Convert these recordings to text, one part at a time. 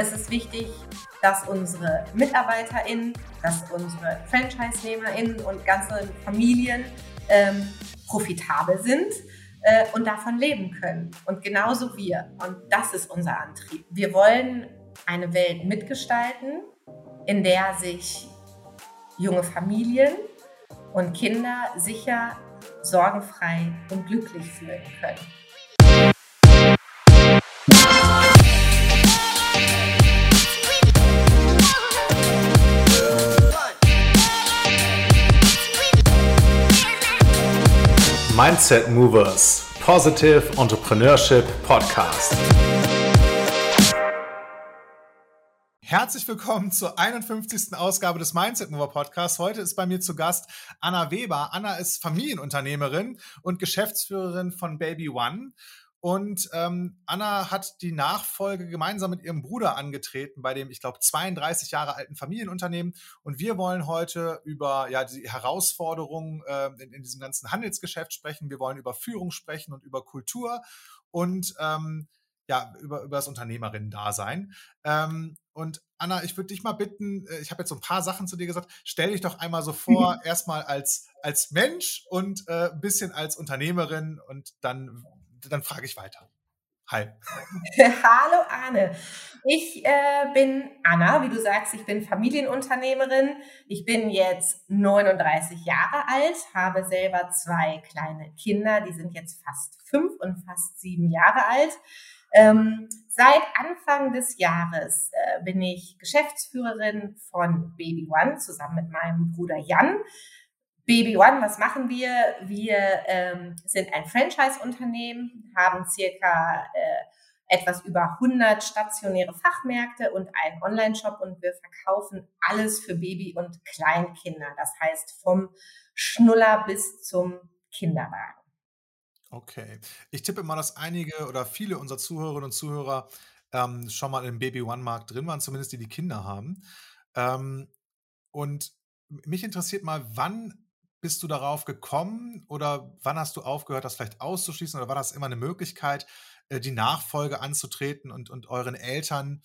ist es wichtig, dass unsere MitarbeiterInnen, dass unsere Franchise-NehmerInnen und ganze Familien ähm, profitabel sind äh, und davon leben können. Und genauso wir. Und das ist unser Antrieb. Wir wollen eine Welt mitgestalten, in der sich junge Familien und Kinder sicher, sorgenfrei und glücklich fühlen können. Mindset Movers Positive Entrepreneurship Podcast. Herzlich willkommen zur 51. Ausgabe des Mindset Mover Podcasts. Heute ist bei mir zu Gast Anna Weber. Anna ist Familienunternehmerin und Geschäftsführerin von Baby One. Und ähm, Anna hat die Nachfolge gemeinsam mit ihrem Bruder angetreten bei dem, ich glaube, 32 Jahre alten Familienunternehmen. Und wir wollen heute über ja, die Herausforderungen äh, in, in, diesem ganzen Handelsgeschäft sprechen. Wir wollen über Führung sprechen und über Kultur und ähm, ja, über, über das Unternehmerinnen-Dasein. Ähm, und Anna, ich würde dich mal bitten, äh, ich habe jetzt so ein paar Sachen zu dir gesagt, stell dich doch einmal so vor, mhm. erstmal als, als Mensch und äh, ein bisschen als Unternehmerin und dann dann frage ich weiter. Hi. Hallo Arne. Ich äh, bin Anna, wie du sagst, ich bin Familienunternehmerin. Ich bin jetzt 39 Jahre alt, habe selber zwei kleine Kinder, die sind jetzt fast fünf und fast sieben Jahre alt. Ähm, seit Anfang des Jahres äh, bin ich Geschäftsführerin von Baby One zusammen mit meinem Bruder Jan. Baby One, was machen wir? Wir ähm, sind ein Franchise-Unternehmen, haben circa äh, etwas über 100 stationäre Fachmärkte und einen Online-Shop und wir verkaufen alles für Baby- und Kleinkinder. Das heißt vom Schnuller bis zum Kinderwagen. Okay. Ich tippe mal, dass einige oder viele unserer Zuhörerinnen und Zuhörer ähm, schon mal im Baby One-Markt drin waren, zumindest die, die Kinder haben. Ähm, und mich interessiert mal, wann bist du darauf gekommen oder wann hast du aufgehört, das vielleicht auszuschließen oder war das immer eine Möglichkeit, äh, die Nachfolge anzutreten und, und euren Eltern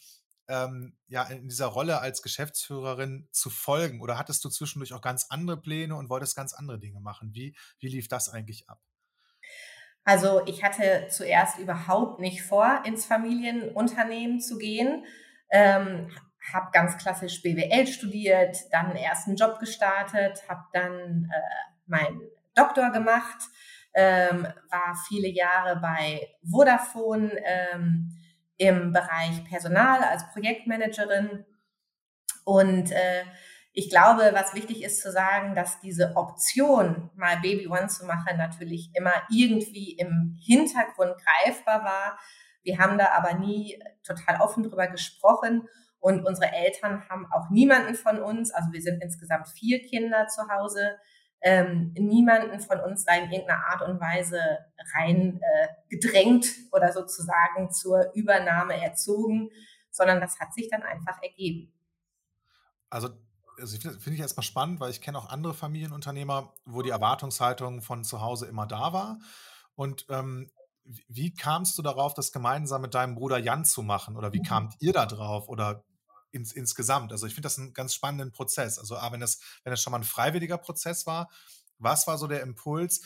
ähm, ja in dieser Rolle als Geschäftsführerin zu folgen? Oder hattest du zwischendurch auch ganz andere Pläne und wolltest ganz andere Dinge machen? Wie, wie lief das eigentlich ab? Also ich hatte zuerst überhaupt nicht vor, ins Familienunternehmen zu gehen. Ähm, habe ganz klassisch BWL studiert, dann einen ersten Job gestartet, habe dann äh, meinen Doktor gemacht, ähm, war viele Jahre bei Vodafone ähm, im Bereich Personal als Projektmanagerin. Und äh, ich glaube, was wichtig ist zu sagen, dass diese Option, mal Baby One zu machen, natürlich immer irgendwie im Hintergrund greifbar war. Wir haben da aber nie total offen drüber gesprochen. Und unsere Eltern haben auch niemanden von uns, also wir sind insgesamt vier Kinder zu Hause, ähm, niemanden von uns da in irgendeiner Art und Weise rein äh, gedrängt oder sozusagen zur Übernahme erzogen, sondern das hat sich dann einfach ergeben. Also also finde find ich erstmal spannend, weil ich kenne auch andere Familienunternehmer, wo die Erwartungshaltung von zu Hause immer da war. Und ähm, wie kamst du darauf, das gemeinsam mit deinem Bruder Jan zu machen? Oder wie mhm. kamt ihr da drauf? Oder ins, insgesamt. Also ich finde das einen ganz spannenden Prozess. Also wenn das, wenn das schon mal ein freiwilliger Prozess war, was war so der Impuls,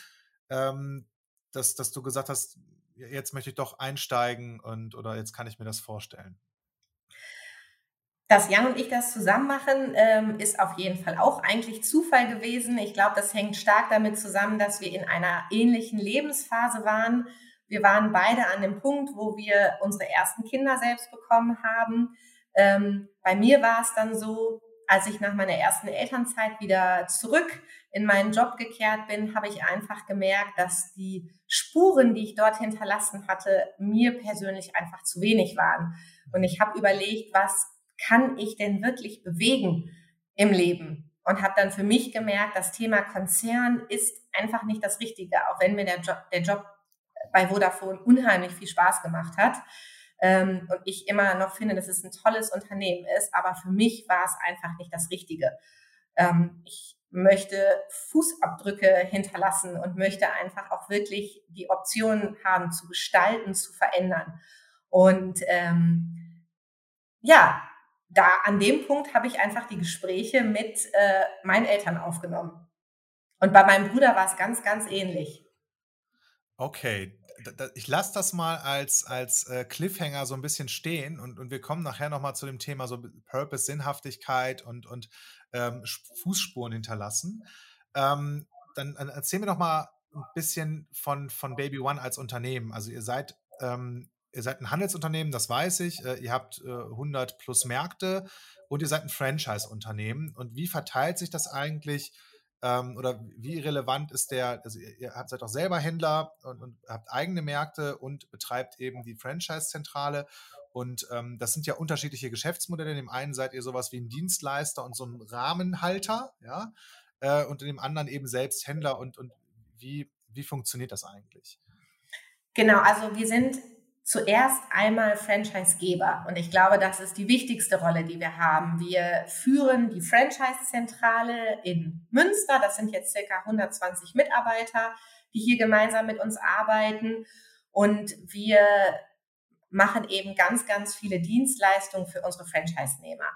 ähm, dass, dass du gesagt hast, jetzt möchte ich doch einsteigen und oder jetzt kann ich mir das vorstellen? Dass Jan und ich das zusammen machen, ähm, ist auf jeden Fall auch eigentlich Zufall gewesen. Ich glaube, das hängt stark damit zusammen, dass wir in einer ähnlichen Lebensphase waren. Wir waren beide an dem Punkt, wo wir unsere ersten Kinder selbst bekommen haben. Ähm, bei mir war es dann so, als ich nach meiner ersten Elternzeit wieder zurück in meinen Job gekehrt bin, habe ich einfach gemerkt, dass die Spuren, die ich dort hinterlassen hatte, mir persönlich einfach zu wenig waren. Und ich habe überlegt, was kann ich denn wirklich bewegen im Leben? Und habe dann für mich gemerkt, das Thema Konzern ist einfach nicht das Richtige, auch wenn mir der Job, der Job bei Vodafone unheimlich viel Spaß gemacht hat ähm, und ich immer noch finde, dass es ein tolles Unternehmen ist, aber für mich war es einfach nicht das Richtige. Ähm, ich möchte Fußabdrücke hinterlassen und möchte einfach auch wirklich die Option haben, zu gestalten, zu verändern. Und ähm, ja, da an dem Punkt habe ich einfach die Gespräche mit äh, meinen Eltern aufgenommen. Und bei meinem Bruder war es ganz, ganz ähnlich. Okay, ich lasse das mal als, als äh, Cliffhanger so ein bisschen stehen und, und wir kommen nachher nochmal zu dem Thema so Purpose, Sinnhaftigkeit und, und ähm, Fußspuren hinterlassen. Ähm, dann, dann erzähl mir doch mal ein bisschen von, von Baby One als Unternehmen. Also ihr seid, ähm, ihr seid ein Handelsunternehmen, das weiß ich. Äh, ihr habt äh, 100 plus Märkte und ihr seid ein Franchise-Unternehmen. Und wie verteilt sich das eigentlich? Ähm, oder wie relevant ist der, also ihr, ihr seid auch selber Händler und, und, habt eigene Märkte und betreibt eben die Franchise-Zentrale. Und ähm, das sind ja unterschiedliche Geschäftsmodelle. In dem einen seid ihr sowas wie ein Dienstleister und so ein Rahmenhalter, ja, äh, und in dem anderen eben selbst Händler und, und wie, wie funktioniert das eigentlich? Genau, also wir sind zuerst einmal Franchisegeber und ich glaube, das ist die wichtigste Rolle, die wir haben. Wir führen die Franchise-Zentrale in Münster. Das sind jetzt circa 120 Mitarbeiter, die hier gemeinsam mit uns arbeiten und wir machen eben ganz, ganz viele Dienstleistungen für unsere Franchise-Nehmer.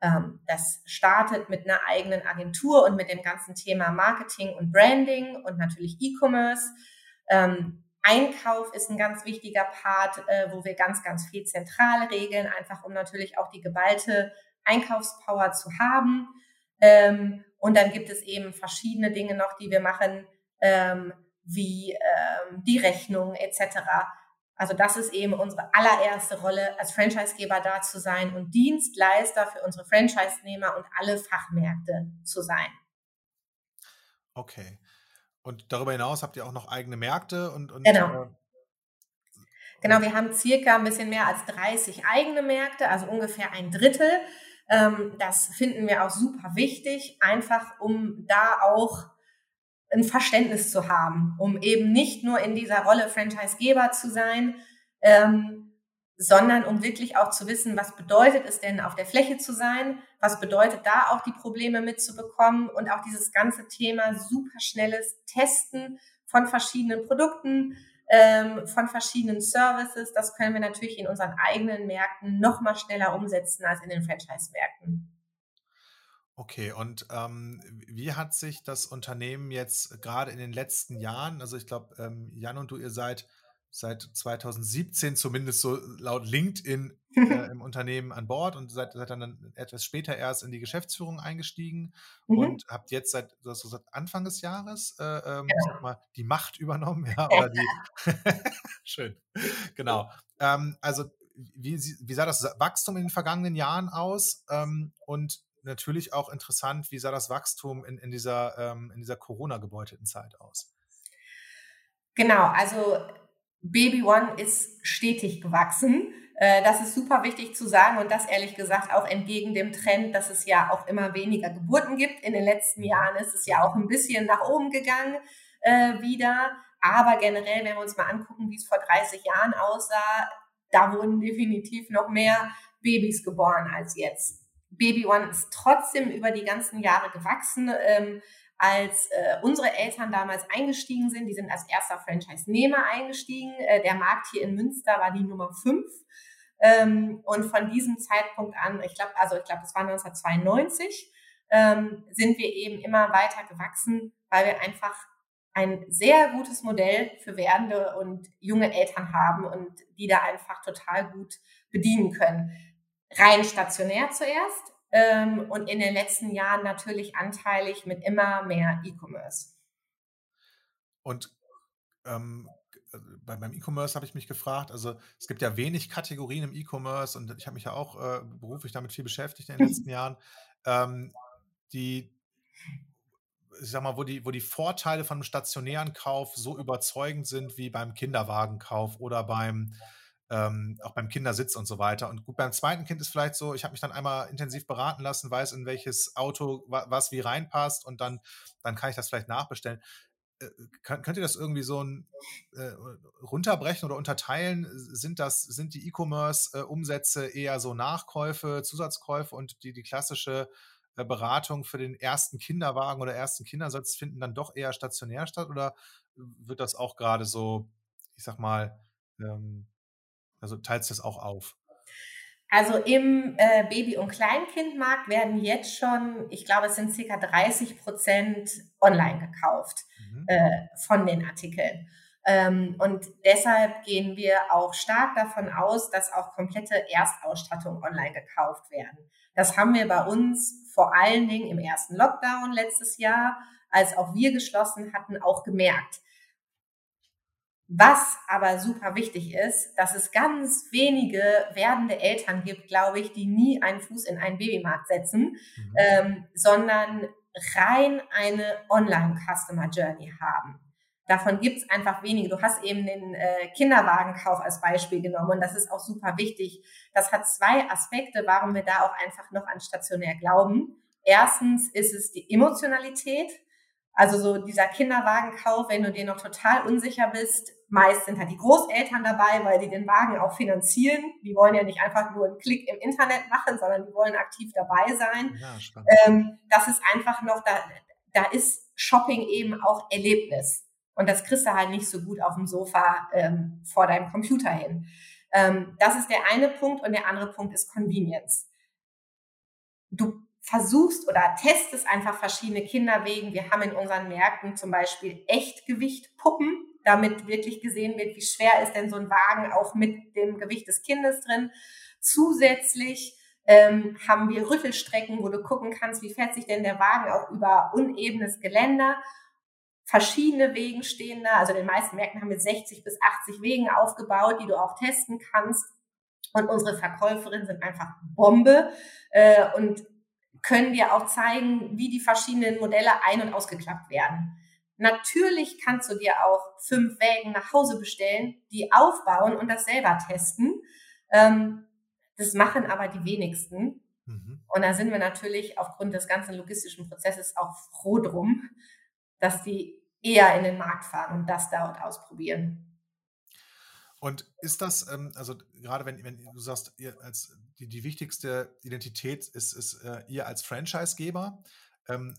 Ähm, das startet mit einer eigenen Agentur und mit dem ganzen Thema Marketing und Branding und natürlich E-Commerce. Ähm, Einkauf ist ein ganz wichtiger Part, äh, wo wir ganz, ganz viel zentral regeln, einfach um natürlich auch die geballte Einkaufspower zu haben. Ähm, und dann gibt es eben verschiedene Dinge noch, die wir machen, wie die Rechnung etc. Also das ist eben unsere allererste Rolle, als Franchisegeber da zu sein und Dienstleister für unsere Franchise-Nehmer und alle Fachmärkte zu sein. Okay. Und darüber hinaus habt ihr auch noch eigene Märkte und, und genau. Äh, genau, wir haben circa ein bisschen mehr als 30 eigene Märkte, also ungefähr ein Drittel. Ähm, das finden wir auch super wichtig, einfach um da auch ein Verständnis zu haben, um eben nicht nur in dieser Rolle Franchisegeber zu sein, ähm, sondern um wirklich auch zu wissen, was bedeutet es denn, auf der Fläche zu sein, was bedeutet da auch die Probleme mitzubekommen und auch dieses ganze Thema superschnelles Testen von verschiedenen Produkten, ähm, von verschiedenen Services, das können wir natürlich in unseren eigenen Märkten noch mal schneller umsetzen als in den Franchise-Märkten. Okay, und ähm, wie hat sich das Unternehmen jetzt gerade in den letzten Jahren, also ich glaube, ähm, Jan und du, ihr seid seit 2017 zumindest so laut LinkedIn äh, im Unternehmen an Bord und seid, seid, dann etwas später erst in die Geschäftsführung eingestiegen mhm. und habt jetzt seit, also seit Anfang des Jahres äh, ähm, ja. mal, die Macht übernommen, ja, oder die schön, genau. Ähm, also wie, wie, sah das Wachstum in den vergangenen Jahren aus? Ähm, und natürlich auch interessant, wie sah das Wachstum in, in dieser, ähm, dieser Corona-gebeuteten Zeit aus? Genau, also Baby One ist stetig gewachsen. Äh, das ist super wichtig zu sagen und das ehrlich gesagt auch entgegen dem Trend, dass es ja auch immer weniger Geburten gibt. In den letzten. Jahren ist es ja auch ein bisschen nach oben gegangen äh, wieder. Aber generell, wenn wir uns mal angucken, wie es vor 30 Jahren aussah, da wurden definitiv noch mehr Babys geboren als jetzt. Baby One ist trotzdem über die ganzen Jahre gewachsen. Ähm, als äh, unsere Eltern damals eingestiegen sind, die sind als erster Franchise-Nehmer eingestiegen. Äh, der Markt hier in Münster war die Nummer fünf. Ähm, und von diesem Zeitpunkt an, ich glaube, also ich glaube, das war 1992, ähm, sind wir eben immer weiter gewachsen, weil wir einfach ein sehr gutes Modell für werdende und junge Eltern haben und die da einfach total gut bedienen können rein stationär zuerst ähm, und in den letzten Jahren natürlich anteilig mit immer mehr E-Commerce. Und ähm, bei, beim E-Commerce habe ich mich gefragt, also es gibt ja wenig Kategorien im E-Commerce und ich habe mich ja auch äh, beruflich damit viel beschäftigt in den letzten Jahren, ähm, die ich sag mal, wo die, wo die Vorteile von einem stationären Kauf so überzeugend sind wie beim Kinderwagenkauf oder beim ähm, auch beim Kindersitz und so weiter. Und gut, beim zweiten Kind ist vielleicht so, ich habe mich dann einmal intensiv beraten lassen, weiß, in welches Auto was wie reinpasst und dann, dann kann ich das vielleicht nachbestellen. Äh, könnt ihr das irgendwie so ein, äh, runterbrechen oder unterteilen? Sind das, sind die E-Commerce-Umsätze eher so Nachkäufe, Zusatzkäufe und die, die klassische äh, Beratung für den ersten Kinderwagen oder ersten Kindersatz finden dann doch eher stationär statt oder wird das auch gerade so, ich sag mal, ähm, also teilst du das auch auf? Also im äh, Baby- und Kleinkindmarkt werden jetzt schon, ich glaube, es sind circa 30 Prozent online gekauft mhm. äh, von den Artikeln. Ähm, und deshalb gehen wir auch stark davon aus, dass auch komplette Erstausstattung online gekauft werden. Das haben wir bei uns vor allen Dingen im ersten Lockdown letztes Jahr, als auch wir geschlossen hatten, auch gemerkt. Was aber super wichtig ist, dass es ganz wenige werdende Eltern gibt, glaube ich, die nie einen Fuß in einen Babymarkt setzen, mhm. ähm, sondern rein eine Online-Customer Journey haben. Davon gibt es einfach wenige. Du hast eben den äh, Kinderwagenkauf als Beispiel genommen und das ist auch super wichtig. Das hat zwei Aspekte, warum wir da auch einfach noch an stationär glauben. Erstens ist es die Emotionalität. Also so dieser Kinderwagenkauf, wenn du dir noch total unsicher bist, meist sind halt die Großeltern dabei, weil die den Wagen auch finanzieren. Die wollen ja nicht einfach nur einen Klick im Internet machen, sondern die wollen aktiv dabei sein. Ja, ähm, das ist einfach noch, da, da ist Shopping eben auch Erlebnis. Und das kriegst du halt nicht so gut auf dem Sofa ähm, vor deinem Computer hin. Ähm, das ist der eine Punkt und der andere Punkt ist Convenience. Du versuchst oder testest einfach verschiedene Kinderwegen. Wir haben in unseren Märkten zum Beispiel Echtgewichtpuppen, damit wirklich gesehen wird, wie schwer ist denn so ein Wagen auch mit dem Gewicht des Kindes drin. Zusätzlich ähm, haben wir Rüttelstrecken, wo du gucken kannst, wie fährt sich denn der Wagen auch über unebenes Geländer verschiedene Wegen stehen da. Also in den meisten Märkten haben wir 60 bis 80 Wegen aufgebaut, die du auch testen kannst. Und unsere Verkäuferinnen sind einfach Bombe äh, und können dir auch zeigen, wie die verschiedenen Modelle ein- und ausgeklappt werden. Natürlich kannst du dir auch fünf Wägen nach Hause bestellen, die aufbauen und das selber testen. Ähm, das machen aber die wenigsten. Mhm. Und da sind wir natürlich aufgrund des ganzen logistischen Prozesses auch froh drum, dass die eher in den Markt fahren und das dort ausprobieren. Und ist das, ähm, also gerade wenn, wenn du sagst, ihr als die, die wichtigste Identität ist, ist äh, ihr als Franchisegeber, ähm,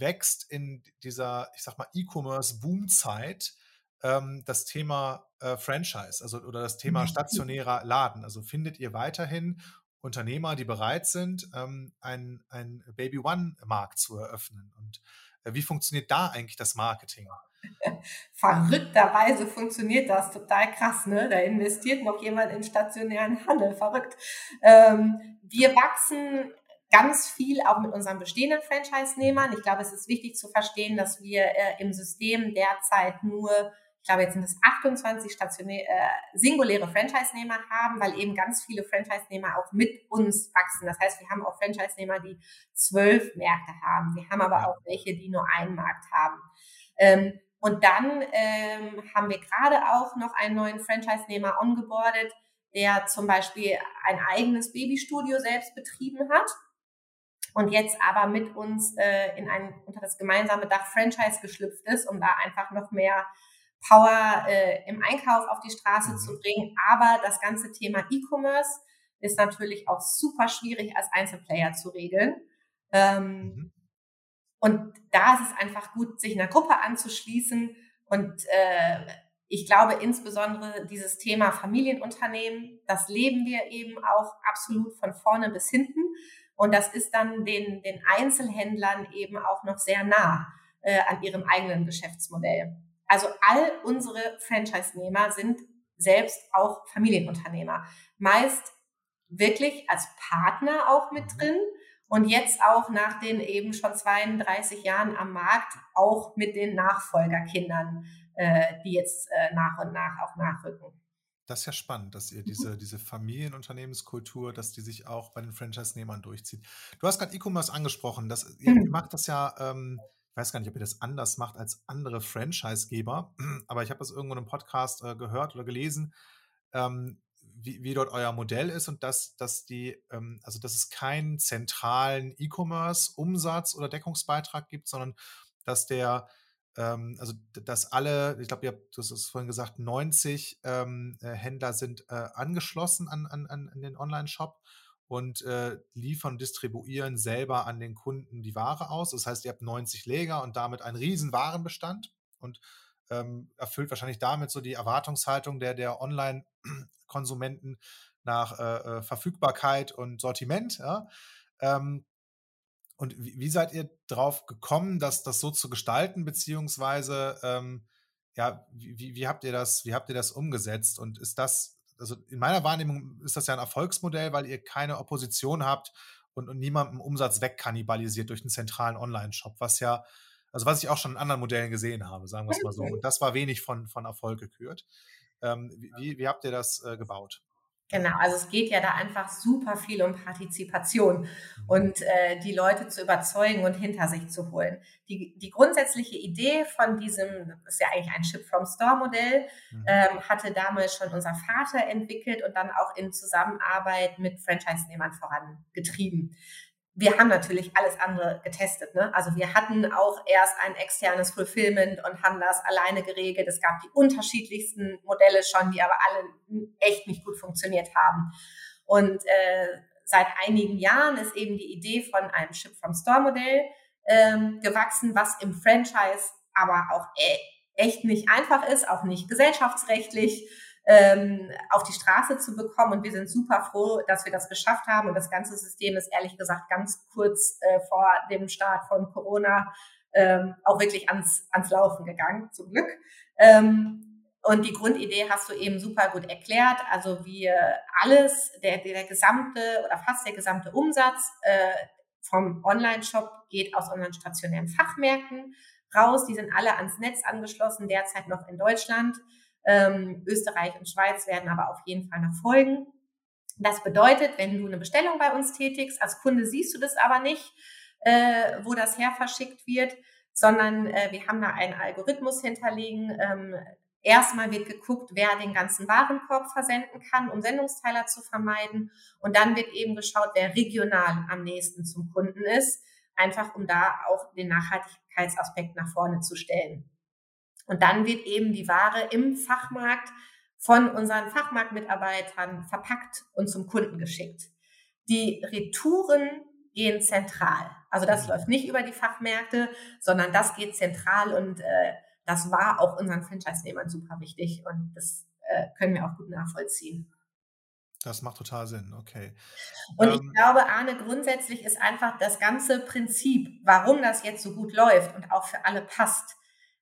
wächst in dieser, ich sag mal, E-Commerce-Boom-Zeit ähm, das Thema äh, Franchise, also oder das Thema mhm. stationärer Laden. Also findet ihr weiterhin Unternehmer, die bereit sind, ähm, ein, ein Baby One-Markt zu eröffnen? Und äh, wie funktioniert da eigentlich das Marketing? Verrückterweise funktioniert das total krass, ne? Da investiert noch jemand in stationären Handel. Verrückt. Ähm, wir wachsen ganz viel auch mit unseren bestehenden Franchise-Nehmern. Ich glaube, es ist wichtig zu verstehen, dass wir äh, im System derzeit nur ich glaube, jetzt sind es 28 stationäre, äh, singuläre Franchise-Nehmer haben, weil eben ganz viele Franchise-Nehmer auch mit uns wachsen. Das heißt, wir haben auch Franchise-Nehmer, die zwölf Märkte haben. Wir haben aber auch welche, die nur einen Markt haben. Ähm, und dann ähm, haben wir gerade auch noch einen neuen Franchise-Nehmer ongeboardet, der zum Beispiel ein eigenes Babystudio selbst betrieben hat und jetzt aber mit uns äh, in ein unter das gemeinsame Dach Franchise geschlüpft ist, um da einfach noch mehr Power äh, im Einkauf auf die Straße mhm. zu bringen. Aber das ganze Thema E-Commerce ist natürlich auch super schwierig als Einzelplayer zu regeln. Ähm, mhm. Und da ist es einfach gut, sich einer Gruppe anzuschließen. Und äh, ich glaube insbesondere dieses Thema Familienunternehmen, das leben wir eben auch absolut von vorne bis hinten. Und das ist dann den, den Einzelhändlern eben auch noch sehr nah äh, an ihrem eigenen Geschäftsmodell. Also all unsere Franchise-Nehmer sind selbst auch Familienunternehmer. Meist wirklich als Partner auch mit mhm. drin und jetzt auch nach den eben schon 32 Jahren am Markt auch mit den Nachfolgerkindern, äh, die jetzt äh, nach und nach auch nachrücken. Das ist ja spannend, dass ihr diese, mhm. diese Familienunternehmenskultur, dass die sich auch bei den Franchise-Nehmern durchzieht. Du hast gerade E-Commerce angesprochen. Das, ihr, mhm. macht das ja ähm, weiß gar nicht, ob ihr das anders macht als andere Franchise-Geber, aber ich habe das irgendwo in einem Podcast äh, gehört oder gelesen, ähm, wie, wie, dort euer Modell ist und dass, dass die, ähm, also dass es keinen zentralen E-Commerce-Umsatz oder Deckungsbeitrag gibt, sondern dass der, ähm, also dass alle, ich glaube, ihr habt, du hast vorhin gesagt, 90 ähm, äh, Händler sind äh, angeschlossen an, an, an den Online-Shop und äh, liefern, distribuieren selber an den Kunden die Ware aus. Das heißt, ihr habt 90 Läger und damit einen riesen Warenbestand und ähm, erfüllt wahrscheinlich damit so die Erwartungshaltung der, der Online-Konsumenten nach äh, äh Verfügbarkeit und Sortiment. Ja? Ähm, und wie, wie, seid ihr drauf gekommen, das, das so zu gestalten, beziehungsweise ähm, ja, wie, wie, habt ihr das, wie habt ihr das umgesetzt? Und ist das, also in meiner Wahrnehmung ist das ja ein Erfolgsmodell, weil ihr keine Opposition habt und, und niemandem Umsatz wegkannibalisiert durch einen zentralen Online-Shop, was ja, also was ich auch schon in anderen Modellen gesehen habe, sagen wir es mal so. Und das war wenig von, von Erfolg gekürt. Ähm, wie, wie habt ihr das äh, gebaut? Genau, also es geht ja da einfach super viel um Partizipation und äh, die Leute zu überzeugen und hinter sich zu holen. Die, die grundsätzliche Idee von diesem, das ist ja eigentlich ein Ship-from-Store-Modell, mhm. ähm, hatte damals schon unser Vater entwickelt und dann auch in Zusammenarbeit mit Franchise-Nehmern vorangetrieben wir haben natürlich alles andere getestet. Ne? Also wir hatten auch erst ein externes Fulfillment und haben das alleine geregelt. Es gab die unterschiedlichsten Modelle schon, die aber alle echt nicht gut funktioniert haben. Und äh, seit einigen Jahren ist eben die Idee von einem Ship-from-Store-Modell ähm, gewachsen, was im Franchise aber auch e echt nicht einfach ist, auch nicht gesellschaftsrechtlich ähm, auf die Straße zu bekommen. Und wir sind super froh, dass wir das geschafft haben. Und das ganze System ist ehrlich gesagt ganz kurz äh, vor dem Start von Corona ähm, auch wirklich ans, ans Laufen gegangen, zum Glück. Ähm, und die Grundidee hast du eben super gut erklärt. Also wir alles, der, der gesamte oder fast der gesamte Umsatz äh, vom Online-Shop geht aus unseren stationären Fachmärkten raus. Die sind alle ans Netz angeschlossen, derzeit noch in Deutschland. Ähm, Österreich und Schweiz werden aber auf jeden Fall noch folgen. Das bedeutet, wenn du eine Bestellung bei uns tätigst, als Kunde siehst du das aber nicht, äh, wo das her verschickt wird, sondern äh, wir haben da einen Algorithmus hinterlegen. Ähm, erstmal wird geguckt, wer den ganzen Warenkorb versenden kann, um Sendungsteiler zu vermeiden. Und dann wird eben geschaut, wer regional am nächsten zum Kunden ist, einfach um da auch den Nachhaltigkeitsaspekt nach vorne zu stellen. Und dann wird eben die Ware im Fachmarkt von unseren Fachmarktmitarbeitern verpackt und zum Kunden geschickt. Die Retouren gehen zentral. Also das mhm. läuft nicht über die Fachmärkte, sondern das geht zentral und äh, das war auch unseren Franchise-Nehmern super wichtig und das äh, können wir auch gut nachvollziehen. Das macht total Sinn, okay. Und ähm, ich glaube, Arne, grundsätzlich ist einfach das ganze Prinzip, warum das jetzt so gut läuft und auch für alle passt,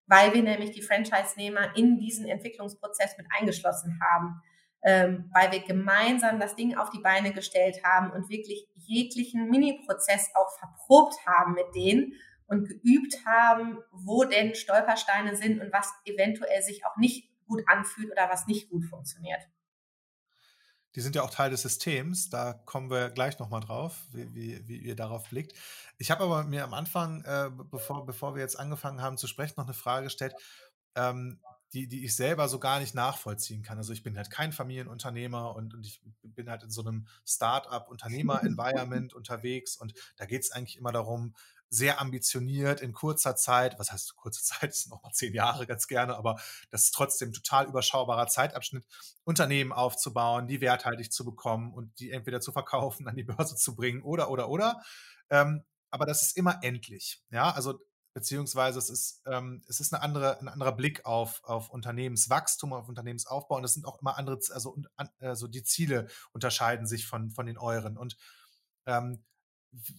weil wir nämlich die Franchise-Nehmer in diesen Entwicklungsprozess mit eingeschlossen haben, ähm, weil wir gemeinsam das Ding auf die Beine gestellt haben und wirklich jeglichen Mini-Prozess auch verprobt haben mit denen und geübt haben, wo denn Stolpersteine sind und was eventuell sich auch nicht gut anfühlt oder was nicht gut funktioniert. Die sind ja auch Teil des Systems. Da kommen wir gleich nochmal drauf, wie, wie, wie, ihr darauf blickt. Ich habe aber mir am Anfang, äh, bevor, bevor wir jetzt angefangen haben zu sprechen, noch eine Frage gestellt, ähm, die, die ich selber so gar nicht nachvollziehen kann. Also ich bin halt kein Familienunternehmer und, und ich bin halt in so einem Start-up-Unternehmer-Environment unterwegs und da geht es eigentlich immer darum, sehr ambitioniert in kurzer Zeit, was heißt kurze Zeit, das sind noch mal zehn Jahre ganz gerne, aber das ist trotzdem total überschaubarer Zeitabschnitt, Unternehmen aufzubauen, die werthaltig zu bekommen und die entweder zu verkaufen, an die Börse zu bringen oder, oder, oder. Ähm, aber das ist immer endlich. Ja, also beziehungsweise es ist, ähm, es ist eine andere, ein anderer Blick auf, auf Unternehmenswachstum, auf Unternehmensaufbau und es sind auch immer andere, also, also die Ziele unterscheiden sich von, von den euren. Und ähm,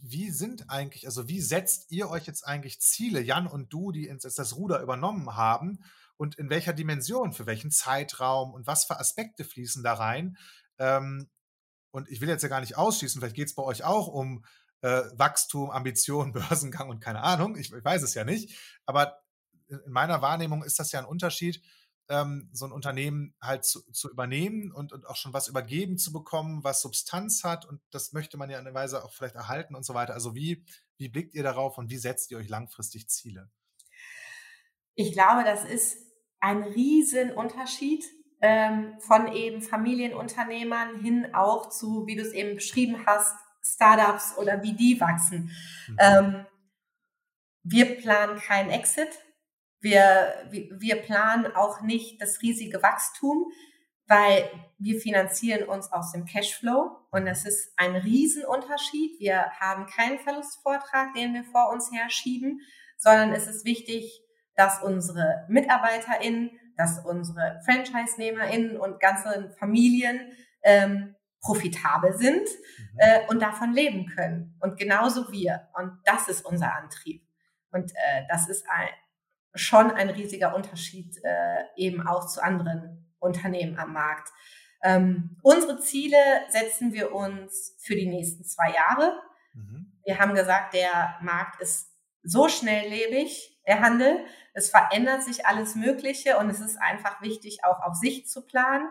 wie sind eigentlich, also wie setzt ihr euch jetzt eigentlich Ziele, Jan und du, die jetzt das Ruder übernommen haben und in welcher Dimension, für welchen Zeitraum und was für Aspekte fließen da rein? Ähm, und ich will jetzt ja gar nicht ausschließen, vielleicht geht es bei euch auch um äh, Wachstum, Ambition, Börsengang und keine Ahnung, ich, ich weiß es ja nicht, aber in meiner Wahrnehmung ist das ja ein Unterschied, ähm, so ein Unternehmen halt zu, zu übernehmen und, und, auch schon was übergeben zu bekommen, was Substanz hat. Und das möchte man ja in einer Weise auch vielleicht erhalten und so weiter. Also wie, wie blickt ihr darauf und wie setzt ihr euch langfristig Ziele? Ich glaube, das ist ein Riesenunterschied ähm, von eben Familienunternehmern hin auch zu, wie du es eben beschrieben hast, Startups oder wie die wachsen. Mhm. Ähm, wir planen kein Exit. Wir, wir planen auch nicht das riesige Wachstum, weil wir finanzieren uns aus dem Cashflow und das ist ein Riesenunterschied. Wir haben keinen Verlustvortrag, den wir vor uns herschieben, sondern es ist wichtig, dass unsere MitarbeiterInnen, dass unsere Franchise-NehmerInnen und ganze Familien ähm, profitabel sind mhm. äh, und davon leben können. Und genauso wir. Und das ist unser Antrieb. Und äh, das ist ein, schon ein riesiger Unterschied äh, eben auch zu anderen Unternehmen am Markt. Ähm, unsere Ziele setzen wir uns für die nächsten zwei Jahre. Mhm. Wir haben gesagt, der Markt ist so schnelllebig, der Handel. Es verändert sich alles Mögliche und es ist einfach wichtig, auch auf Sicht zu planen.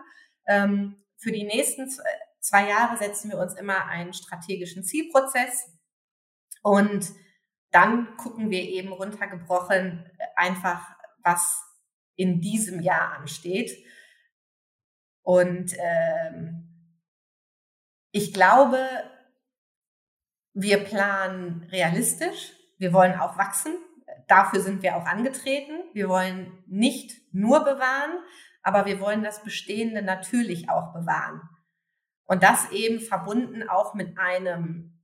Ähm, für die nächsten zwei Jahre setzen wir uns immer einen strategischen Zielprozess und dann gucken wir eben runtergebrochen einfach, was in diesem Jahr ansteht. Und ähm, ich glaube, wir planen realistisch. Wir wollen auch wachsen. Dafür sind wir auch angetreten. Wir wollen nicht nur bewahren, aber wir wollen das Bestehende natürlich auch bewahren. Und das eben verbunden auch mit einem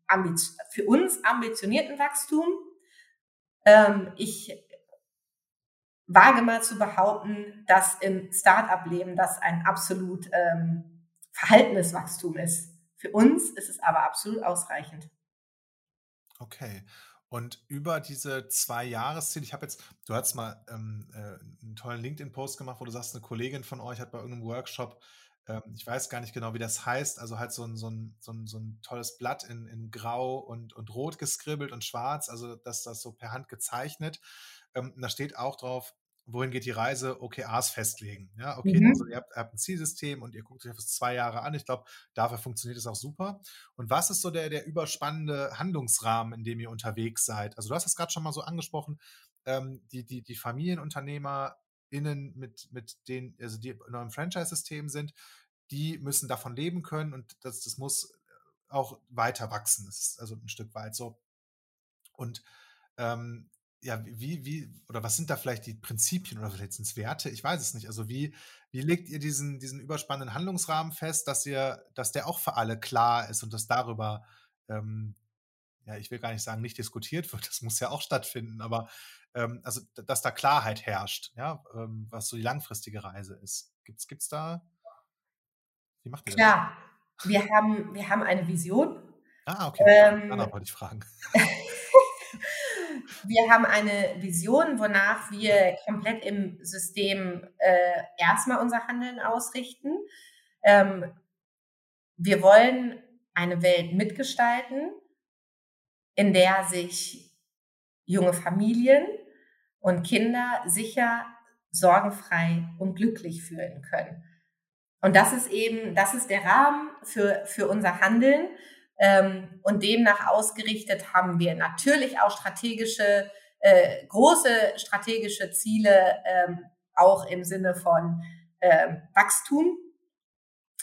für uns ambitionierten Wachstum. Ähm, ich wage mal zu behaupten, dass im Start-up-Leben das ein absolut ähm, verhaltenes Wachstum ist. Für uns ist es aber absolut ausreichend. Okay. Und über diese zwei Jahresziele, ich habe jetzt, du hast mal ähm, äh, einen tollen LinkedIn-Post gemacht, wo du sagst, eine Kollegin von euch hat bei irgendeinem Workshop ähm, ich weiß gar nicht genau, wie das heißt, also halt so ein, so ein, so ein, so ein tolles Blatt in, in Grau und, und Rot geskribbelt und Schwarz, also dass das so per Hand gezeichnet. Ähm, da steht auch drauf, wohin geht die Reise, OKRs festlegen. Ja, okay, mhm. also ihr habt, ihr habt, ein Zielsystem und ihr guckt euch das zwei Jahre an. Ich glaube, dafür funktioniert es auch super. Und was ist so der, der überspannende Handlungsrahmen, in dem ihr unterwegs seid? Also du hast das gerade schon mal so angesprochen, ähm, die, die, die Familienunternehmer innen mit, mit denen, also die in eurem Franchise-System sind, die müssen davon leben können und das, das muss äh, auch weiter wachsen. Das ist also ein Stück weit so. Und ähm, ja, wie, wie, oder was sind da vielleicht die Prinzipien oder vielleicht sind es Werte? Ich weiß es nicht. Also wie, wie legt ihr diesen, diesen überspannenden Handlungsrahmen fest, dass ihr, dass der auch für alle klar ist und dass darüber, ähm, ja, ich will gar nicht sagen, nicht diskutiert wird, das muss ja auch stattfinden, aber ähm, also dass da Klarheit herrscht, ja, ähm, was so die langfristige Reise ist. Gibt's, gibt's da? Wie macht ihr Klar, das? wir haben, wir haben eine Vision. Ah, okay. Ähm, Anna wollte ich fragen. wir haben eine Vision, wonach wir komplett im System äh, erstmal unser Handeln ausrichten. Ähm, wir wollen eine Welt mitgestalten, in der sich junge Familien und Kinder sicher, sorgenfrei und glücklich fühlen können. Und das ist eben, das ist der Rahmen für, für unser Handeln. Ähm, und demnach ausgerichtet haben wir natürlich auch strategische, äh, große strategische Ziele, ähm, auch im Sinne von ähm, Wachstum.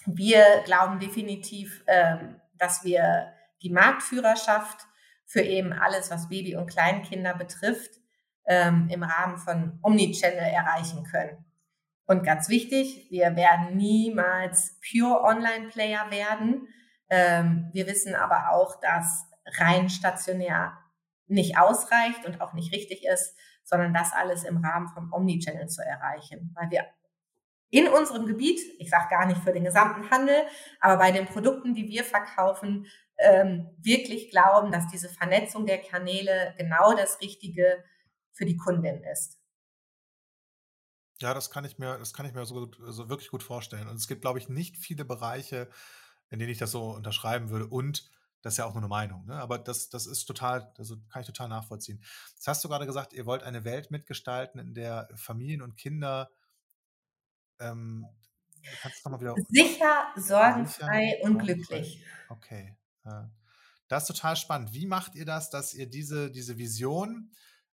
Wir glauben definitiv, dass wir die Marktführerschaft für eben alles, was Baby- und Kleinkinder betrifft, ähm, im Rahmen von Omnichannel erreichen können. Und ganz wichtig, wir werden niemals Pure Online-Player werden. Ähm, wir wissen aber auch, dass rein stationär nicht ausreicht und auch nicht richtig ist, sondern das alles im Rahmen vom Omnichannel zu erreichen, weil wir in unserem Gebiet, ich sage gar nicht für den gesamten Handel, aber bei den Produkten, die wir verkaufen, ähm, wirklich glauben, dass diese Vernetzung der Kanäle genau das Richtige für die Kundin ist. Ja, das kann ich mir, das kann ich mir so, so wirklich gut vorstellen. Und es gibt, glaube ich, nicht viele Bereiche, in denen ich das so unterschreiben würde. Und das ist ja auch nur eine Meinung, ne? aber das, das ist total, also kann ich total nachvollziehen. Jetzt hast du gerade gesagt, ihr wollt eine Welt mitgestalten, in der Familien und Kinder ähm, kannst du mal wieder sicher, sorgenfrei sicher, und glücklich. Okay. Das ist total spannend. Wie macht ihr das, dass ihr diese, diese Vision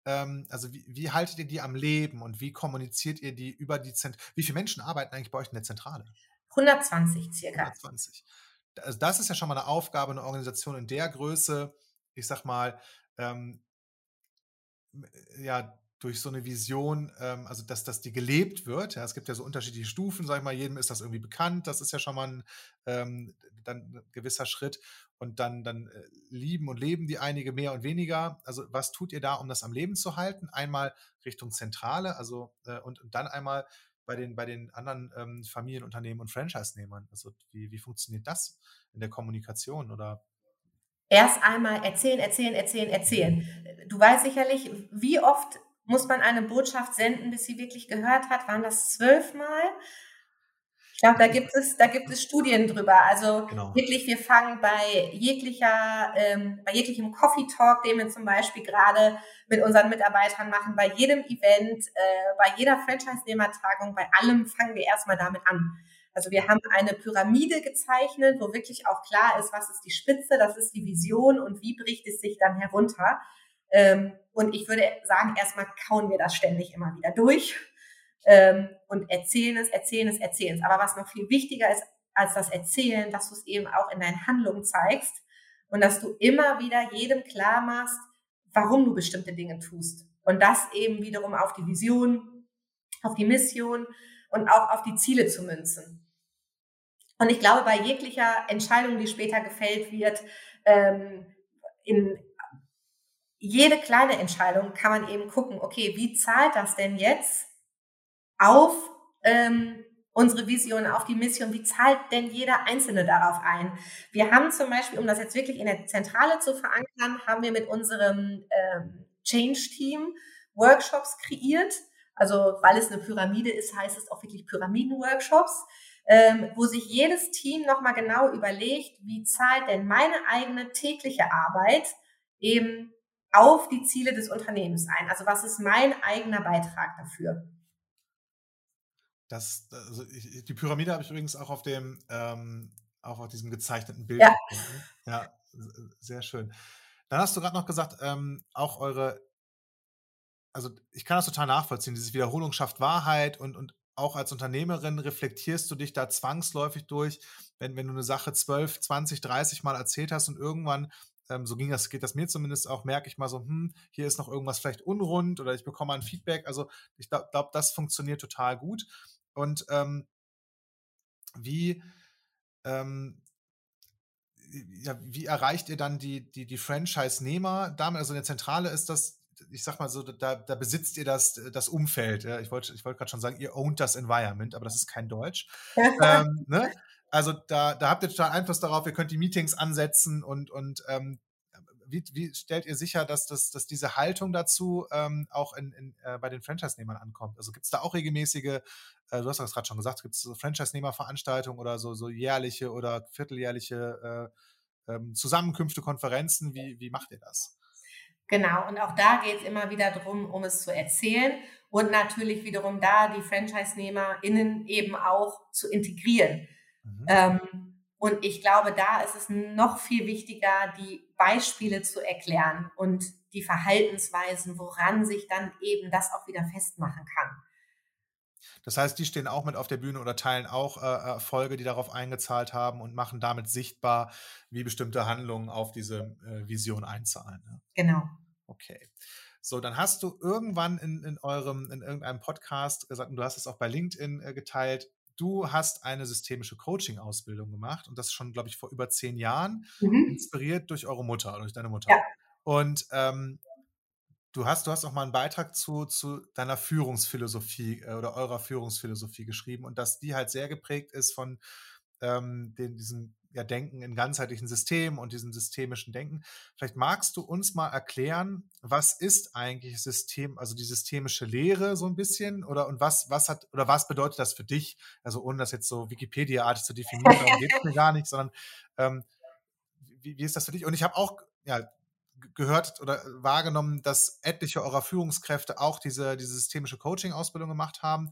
ähm, also wie, wie, haltet ihr die am Leben und wie kommuniziert ihr die über die Zentrale? Wie viele Menschen arbeiten eigentlich bei euch in der Zentrale? 120 circa. 120. Also das ist ja schon mal eine Aufgabe, eine Organisation in der Größe, ich sag mal, ähm, ja, durch so eine Vision, ähm, also dass, dass die gelebt wird. Ja, es gibt ja so unterschiedliche Stufen, sag ich mal, jedem ist das irgendwie bekannt, das ist ja schon mal ein, ähm, dann ein gewisser Schritt und dann, dann äh, lieben und leben die einige mehr und weniger. Also was tut ihr da, um das am Leben zu halten? Einmal Richtung Zentrale, also äh, und, und dann einmal bei den, bei den anderen ähm, Familienunternehmen und Franchise-Nehmern? Also wie, wie funktioniert das in der Kommunikation oder? Erst einmal erzählen, erzählen, erzählen, erzählen. Du weißt sicherlich, wie oft muss man eine Botschaft senden, bis sie wirklich gehört hat? Waren das zwölfmal? Ich glaube, da gibt es, da gibt es Studien drüber. Also genau. wirklich, wir fangen bei jeglicher, ähm, bei jeglichem Coffee Talk, den wir zum Beispiel gerade mit unseren Mitarbeitern machen, bei jedem Event, äh, bei jeder Franchise-Nehmertagung, bei allem fangen wir erstmal damit an. Also wir haben eine Pyramide gezeichnet, wo wirklich auch klar ist, was ist die Spitze, das ist die Vision und wie bricht es sich dann herunter. Ähm, und ich würde sagen, erstmal kauen wir das ständig immer wieder durch ähm, und erzählen es, erzählen es, erzählen es. Aber was noch viel wichtiger ist als das Erzählen, dass du es eben auch in deinen Handlungen zeigst und dass du immer wieder jedem klar machst, warum du bestimmte Dinge tust. Und das eben wiederum auf die Vision, auf die Mission und auch auf die Ziele zu münzen. Und ich glaube, bei jeglicher Entscheidung, die später gefällt wird, ähm, in jede kleine Entscheidung kann man eben gucken, okay, wie zahlt das denn jetzt auf ähm, unsere Vision, auf die Mission, wie zahlt denn jeder Einzelne darauf ein? Wir haben zum Beispiel, um das jetzt wirklich in der Zentrale zu verankern, haben wir mit unserem ähm, Change-Team Workshops kreiert. Also weil es eine Pyramide ist, heißt es auch wirklich Pyramiden-Workshops, ähm, wo sich jedes Team nochmal genau überlegt, wie zahlt denn meine eigene tägliche Arbeit eben auf die Ziele des Unternehmens ein? Also was ist mein eigener Beitrag dafür? Das, also ich, die Pyramide habe ich übrigens auch auf dem, ähm, auch auf diesem gezeichneten Bild. Ja, ja sehr schön. Dann hast du gerade noch gesagt, ähm, auch eure, also ich kann das total nachvollziehen, dieses Wiederholung schafft Wahrheit und, und auch als Unternehmerin reflektierst du dich da zwangsläufig durch, wenn, wenn du eine Sache 12, 20, 30 Mal erzählt hast und irgendwann ähm, so ging das, geht das mir zumindest auch, merke ich mal so, hm, hier ist noch irgendwas vielleicht unrund oder ich bekomme ein Feedback. Also ich glaube, glaub, das funktioniert total gut. Und ähm, wie, ähm, ja, wie erreicht ihr dann die, die, die Franchise-Nehmer damit? Also eine Zentrale ist das, ich sag mal so, da, da besitzt ihr das, das Umfeld. Ich wollte ich wollt gerade schon sagen, ihr ownt das Environment, aber das ist kein Deutsch. ähm, ne? Also da, da habt ihr total Einfluss darauf, ihr könnt die Meetings ansetzen und, und ähm, wie, wie stellt ihr sicher, dass, das, dass diese Haltung dazu ähm, auch in, in, äh, bei den Franchise-Nehmern ankommt? Also gibt es da auch regelmäßige, äh, du hast das gerade schon gesagt, gibt es so Franchise-Nehmer-Veranstaltungen oder so, so jährliche oder vierteljährliche äh, ähm, Zusammenkünfte, Konferenzen? Wie, wie macht ihr das? Genau, und auch da geht es immer wieder darum, um es zu erzählen und natürlich wiederum da die Franchise-NehmerInnen eben auch zu integrieren. Mhm. Ähm, und ich glaube, da ist es noch viel wichtiger, die Beispiele zu erklären und die Verhaltensweisen, woran sich dann eben das auch wieder festmachen kann. Das heißt, die stehen auch mit auf der Bühne oder teilen auch äh, Erfolge, die darauf eingezahlt haben und machen damit sichtbar, wie bestimmte Handlungen auf diese äh, Vision einzahlen. Ne? Genau. Okay. So, dann hast du irgendwann in, in eurem, in irgendeinem Podcast gesagt, und du hast es auch bei LinkedIn äh, geteilt, du hast eine systemische Coaching-Ausbildung gemacht und das schon, glaube ich, vor über zehn Jahren, mhm. inspiriert durch eure Mutter, durch deine Mutter. Ja. Und ähm, du hast, du hast auch mal einen Beitrag zu, zu deiner Führungsphilosophie äh, oder eurer Führungsphilosophie geschrieben und dass die halt sehr geprägt ist von ähm, den, diesen ja, Denken in ganzheitlichen Systemen und diesem systemischen Denken. Vielleicht magst du uns mal erklären, was ist eigentlich System, also die systemische Lehre so ein bisschen oder und was, was hat oder was bedeutet das für dich? Also ohne das jetzt so Wikipedia-artig zu definieren, darum geht mir gar nicht, sondern ähm, wie, wie ist das für dich? Und ich habe auch ja, gehört oder wahrgenommen, dass etliche eurer Führungskräfte auch diese, diese systemische Coaching-Ausbildung gemacht haben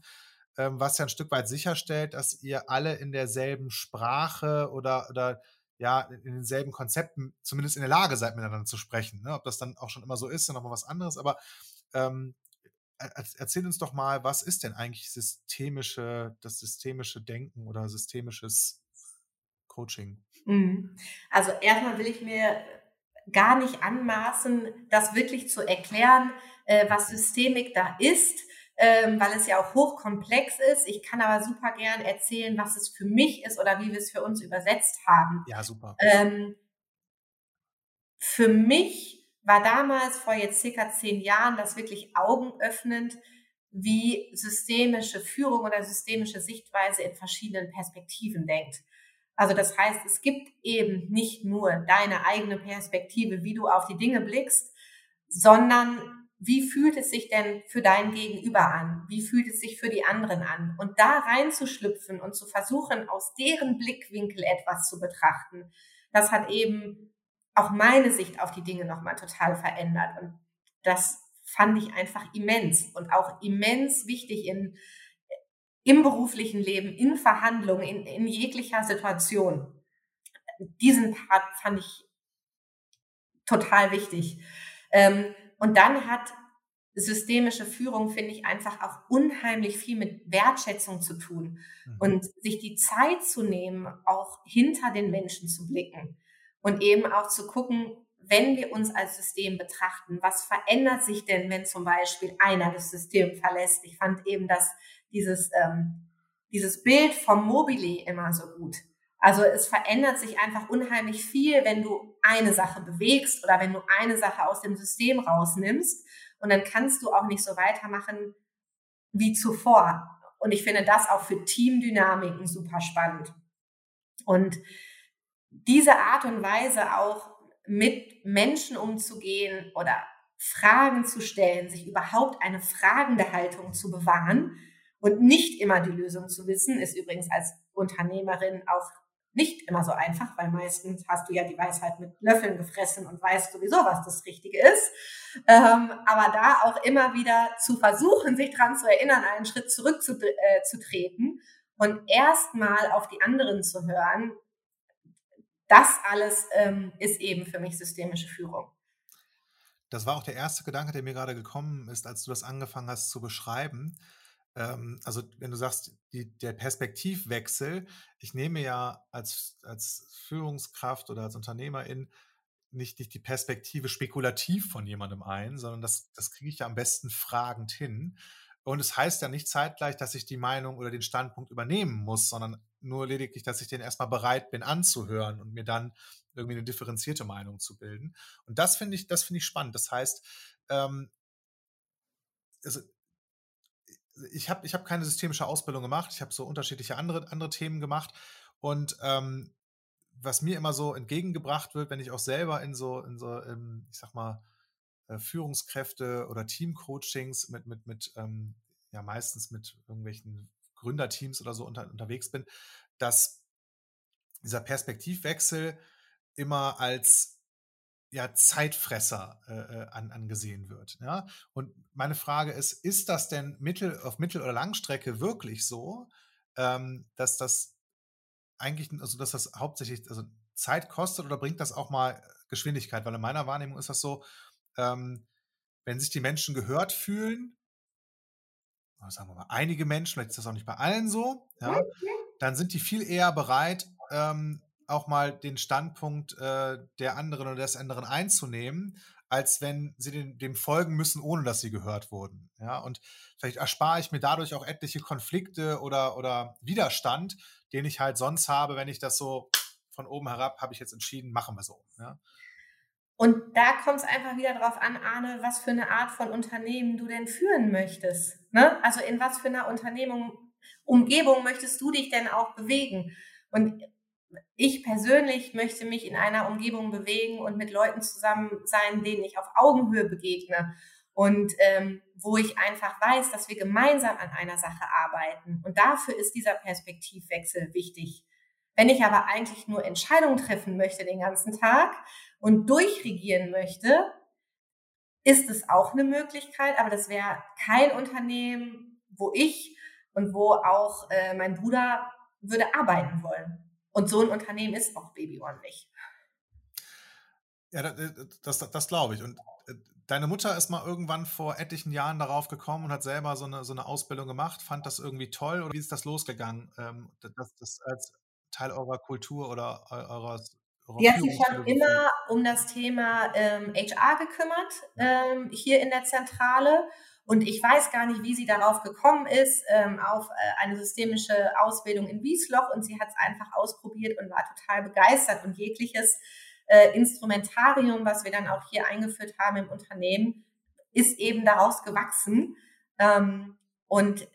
was ja ein Stück weit sicherstellt, dass ihr alle in derselben Sprache oder, oder ja, in denselben Konzepten zumindest in der Lage seid, miteinander zu sprechen. Ne? Ob das dann auch schon immer so ist, ist nochmal was anderes. Aber ähm, erzähl uns doch mal, was ist denn eigentlich systemische, das systemische Denken oder systemisches Coaching? Mhm. Also erstmal will ich mir gar nicht anmaßen, das wirklich zu erklären, äh, was Systemik da ist ähm, weil es ja auch hochkomplex ist. Ich kann aber super gern erzählen, was es für mich ist oder wie wir es für uns übersetzt haben. Ja, super. Ähm, für mich war damals vor jetzt circa zehn Jahren das wirklich augenöffnend, wie systemische Führung oder systemische Sichtweise in verschiedenen Perspektiven denkt. Also das heißt, es gibt eben nicht nur deine eigene Perspektive, wie du auf die Dinge blickst, sondern wie fühlt es sich denn für dein Gegenüber an? Wie fühlt es sich für die anderen an? Und da reinzuschlüpfen und zu versuchen, aus deren Blickwinkel etwas zu betrachten, das hat eben auch meine Sicht auf die Dinge nochmal total verändert. Und das fand ich einfach immens und auch immens wichtig in, im beruflichen Leben, in Verhandlungen, in, in jeglicher Situation. Diesen Part fand ich total wichtig. Ähm, und dann hat systemische Führung, finde ich, einfach auch unheimlich viel mit Wertschätzung zu tun mhm. und sich die Zeit zu nehmen, auch hinter den Menschen zu blicken und eben auch zu gucken, wenn wir uns als System betrachten, was verändert sich denn, wenn zum Beispiel einer das System verlässt? Ich fand eben, dass dieses, ähm, dieses Bild vom Mobile immer so gut. Also es verändert sich einfach unheimlich viel, wenn du eine Sache bewegst oder wenn du eine Sache aus dem System rausnimmst. Und dann kannst du auch nicht so weitermachen wie zuvor. Und ich finde das auch für Teamdynamiken super spannend. Und diese Art und Weise auch mit Menschen umzugehen oder Fragen zu stellen, sich überhaupt eine fragende Haltung zu bewahren und nicht immer die Lösung zu wissen, ist übrigens als Unternehmerin auch nicht immer so einfach, weil meistens hast du ja die Weisheit mit Löffeln gefressen und weißt sowieso, was das Richtige ist. Ähm, aber da auch immer wieder zu versuchen, sich dran zu erinnern, einen Schritt zurückzutreten äh, und erstmal auf die anderen zu hören, das alles ähm, ist eben für mich systemische Führung. Das war auch der erste Gedanke, der mir gerade gekommen ist, als du das angefangen hast zu beschreiben. Ähm, also wenn du sagst, die, der Perspektivwechsel, ich nehme ja als, als Führungskraft oder als Unternehmerin nicht, nicht die Perspektive spekulativ von jemandem ein, sondern das, das kriege ich ja am besten fragend hin. Und es heißt ja nicht zeitgleich, dass ich die Meinung oder den Standpunkt übernehmen muss, sondern nur lediglich, dass ich den erstmal bereit bin anzuhören und mir dann irgendwie eine differenzierte Meinung zu bilden. Und das finde ich, das finde ich spannend. Das heißt, ähm, also ich habe ich hab keine systemische Ausbildung gemacht. Ich habe so unterschiedliche andere, andere Themen gemacht. Und ähm, was mir immer so entgegengebracht wird, wenn ich auch selber in so, in so, ähm, ich sag mal, äh, Führungskräfte oder Teamcoachings mit, mit, mit, ähm, ja, meistens mit irgendwelchen Gründerteams oder so unter, unterwegs bin, dass dieser Perspektivwechsel immer als ja, Zeitfresser äh, äh, an, angesehen wird. Ja? Und meine Frage ist, ist das denn mittel, auf Mittel- oder Langstrecke wirklich so, ähm, dass das eigentlich, also dass das hauptsächlich also Zeit kostet oder bringt das auch mal Geschwindigkeit? Weil in meiner Wahrnehmung ist das so, ähm, wenn sich die Menschen gehört fühlen, sagen wir mal, einige Menschen, vielleicht ist das auch nicht bei allen so, ja, dann sind die viel eher bereit, ähm, auch mal den Standpunkt äh, der anderen oder des anderen einzunehmen, als wenn sie dem, dem, folgen müssen, ohne dass sie gehört wurden. Ja, und vielleicht erspare ich mir dadurch auch etliche Konflikte oder, oder Widerstand, den ich halt sonst habe, wenn ich das so von oben herab habe ich jetzt entschieden, machen wir so. Ja. Und da kommt es einfach wieder darauf an, Arne, was für eine Art von Unternehmen du denn führen möchtest. Ne? Also in was für einer Unternehmung, Umgebung möchtest du dich denn auch bewegen? Und ich persönlich möchte mich in einer Umgebung bewegen und mit Leuten zusammen sein, denen ich auf Augenhöhe begegne und ähm, wo ich einfach weiß, dass wir gemeinsam an einer Sache arbeiten. Und dafür ist dieser Perspektivwechsel wichtig. Wenn ich aber eigentlich nur Entscheidungen treffen möchte den ganzen Tag und durchregieren möchte, ist es auch eine Möglichkeit, aber das wäre kein Unternehmen, wo ich und wo auch äh, mein Bruder würde arbeiten wollen. Und so ein Unternehmen ist auch Baby One nicht. Ja, das, das, das glaube ich. Und äh, deine Mutter ist mal irgendwann vor etlichen Jahren darauf gekommen und hat selber so eine, so eine Ausbildung gemacht, fand das irgendwie toll oder wie ist das losgegangen, ähm, das, das als Teil eurer Kultur oder eurer die hat sich schon immer um das Thema ähm, HR gekümmert, ähm, hier in der Zentrale. Und ich weiß gar nicht, wie sie darauf gekommen ist, ähm, auf äh, eine systemische Ausbildung in Wiesloch. Und sie hat es einfach ausprobiert und war total begeistert. Und jegliches äh, Instrumentarium, was wir dann auch hier eingeführt haben im Unternehmen, ist eben daraus gewachsen. Ähm, Und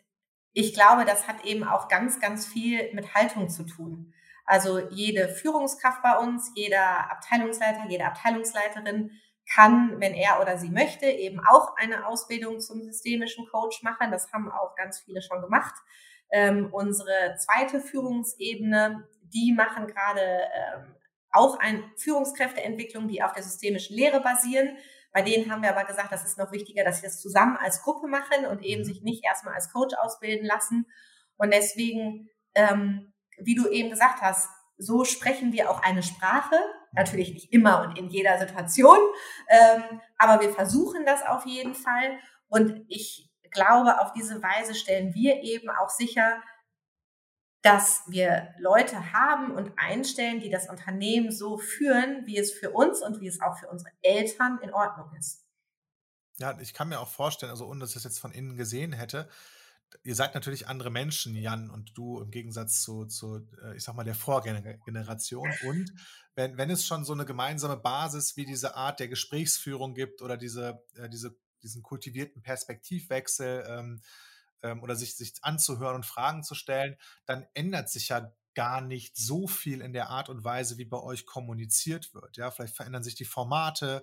ich glaube, das hat eben auch ganz, ganz viel mit Haltung zu tun. Also jede Führungskraft bei uns, jeder Abteilungsleiter, jede Abteilungsleiterin kann, wenn er oder sie möchte, eben auch eine Ausbildung zum systemischen Coach machen. Das haben auch ganz viele schon gemacht. Ähm, unsere zweite Führungsebene, die machen gerade ähm, auch eine Führungskräfteentwicklung, die auf der systemischen Lehre basieren. Bei denen haben wir aber gesagt, das ist noch wichtiger, dass sie das zusammen als Gruppe machen und eben sich nicht erstmal als Coach ausbilden lassen. Und deswegen, ähm, wie du eben gesagt hast, so sprechen wir auch eine Sprache. Natürlich nicht immer und in jeder Situation, ähm, aber wir versuchen das auf jeden Fall. Und ich glaube, auf diese Weise stellen wir eben auch sicher, dass wir Leute haben und einstellen, die das Unternehmen so führen, wie es für uns und wie es auch für unsere Eltern in Ordnung ist. Ja, ich kann mir auch vorstellen, also ohne dass ich es jetzt von innen gesehen hätte, ihr seid natürlich andere Menschen, Jan und du, im Gegensatz zu, zu äh, ich sag mal, der Vorgeneration. Und wenn, wenn es schon so eine gemeinsame Basis wie diese Art der Gesprächsführung gibt oder diese, äh, diese, diesen kultivierten Perspektivwechsel, ähm, ähm, oder sich, sich anzuhören und Fragen zu stellen, dann ändert sich ja gar nicht so viel in der Art und Weise, wie bei euch kommuniziert wird. Ja, vielleicht verändern sich die Formate,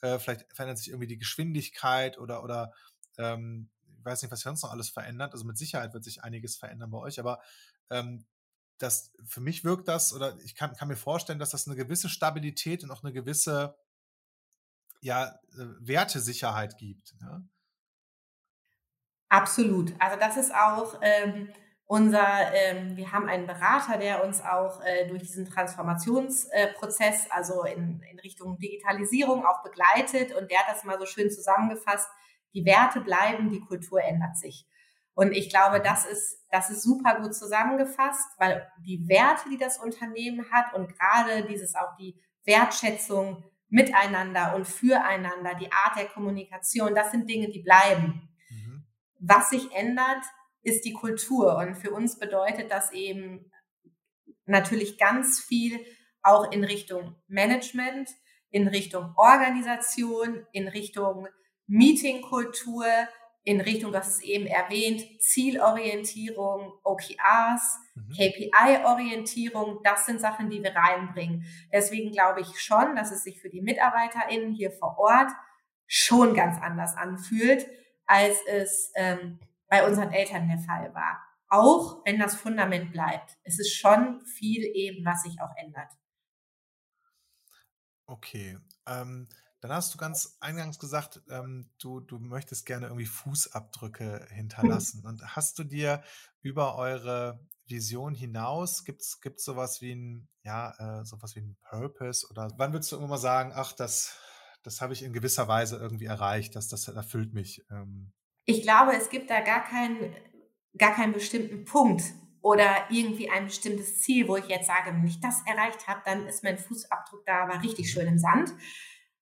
äh, vielleicht verändert sich irgendwie die Geschwindigkeit oder, oder ähm, weiß nicht, was sonst noch alles verändert. Also mit Sicherheit wird sich einiges verändern bei euch, aber ähm, das, für mich wirkt das, oder ich kann, kann mir vorstellen, dass das eine gewisse Stabilität und auch eine gewisse ja, äh, Wertesicherheit gibt. Ja? Absolut. Also das ist auch ähm, unser, ähm, wir haben einen Berater, der uns auch äh, durch diesen Transformationsprozess, äh, also in, in Richtung Digitalisierung auch begleitet und der hat das mal so schön zusammengefasst, die Werte bleiben, die Kultur ändert sich. Und ich glaube, das ist, das ist super gut zusammengefasst, weil die Werte, die das Unternehmen hat und gerade dieses auch die Wertschätzung miteinander und füreinander, die Art der Kommunikation, das sind Dinge, die bleiben. Was sich ändert, ist die Kultur. Und für uns bedeutet das eben natürlich ganz viel auch in Richtung Management, in Richtung Organisation, in Richtung Meetingkultur, in Richtung, was es eben erwähnt, Zielorientierung, OKRs, mhm. KPI-Orientierung, das sind Sachen, die wir reinbringen. Deswegen glaube ich schon, dass es sich für die MitarbeiterInnen hier vor Ort schon ganz anders anfühlt, als es ähm, bei unseren Eltern der Fall war. Auch wenn das Fundament bleibt. Es ist schon viel eben, was sich auch ändert. Okay. Ähm, dann hast du ganz eingangs gesagt, ähm, du, du möchtest gerne irgendwie Fußabdrücke hinterlassen. Mhm. Und hast du dir über eure Vision hinaus, gibt es sowas wie ein, ja, äh, sowas wie ein Purpose? Oder wann würdest du immer mal sagen, ach, das, das habe ich in gewisser Weise irgendwie erreicht, dass das erfüllt mich. Ähm. Ich glaube, es gibt da gar keinen, gar keinen bestimmten Punkt oder irgendwie ein bestimmtes Ziel, wo ich jetzt sage, wenn ich das erreicht habe, dann ist mein Fußabdruck da aber richtig schön im Sand,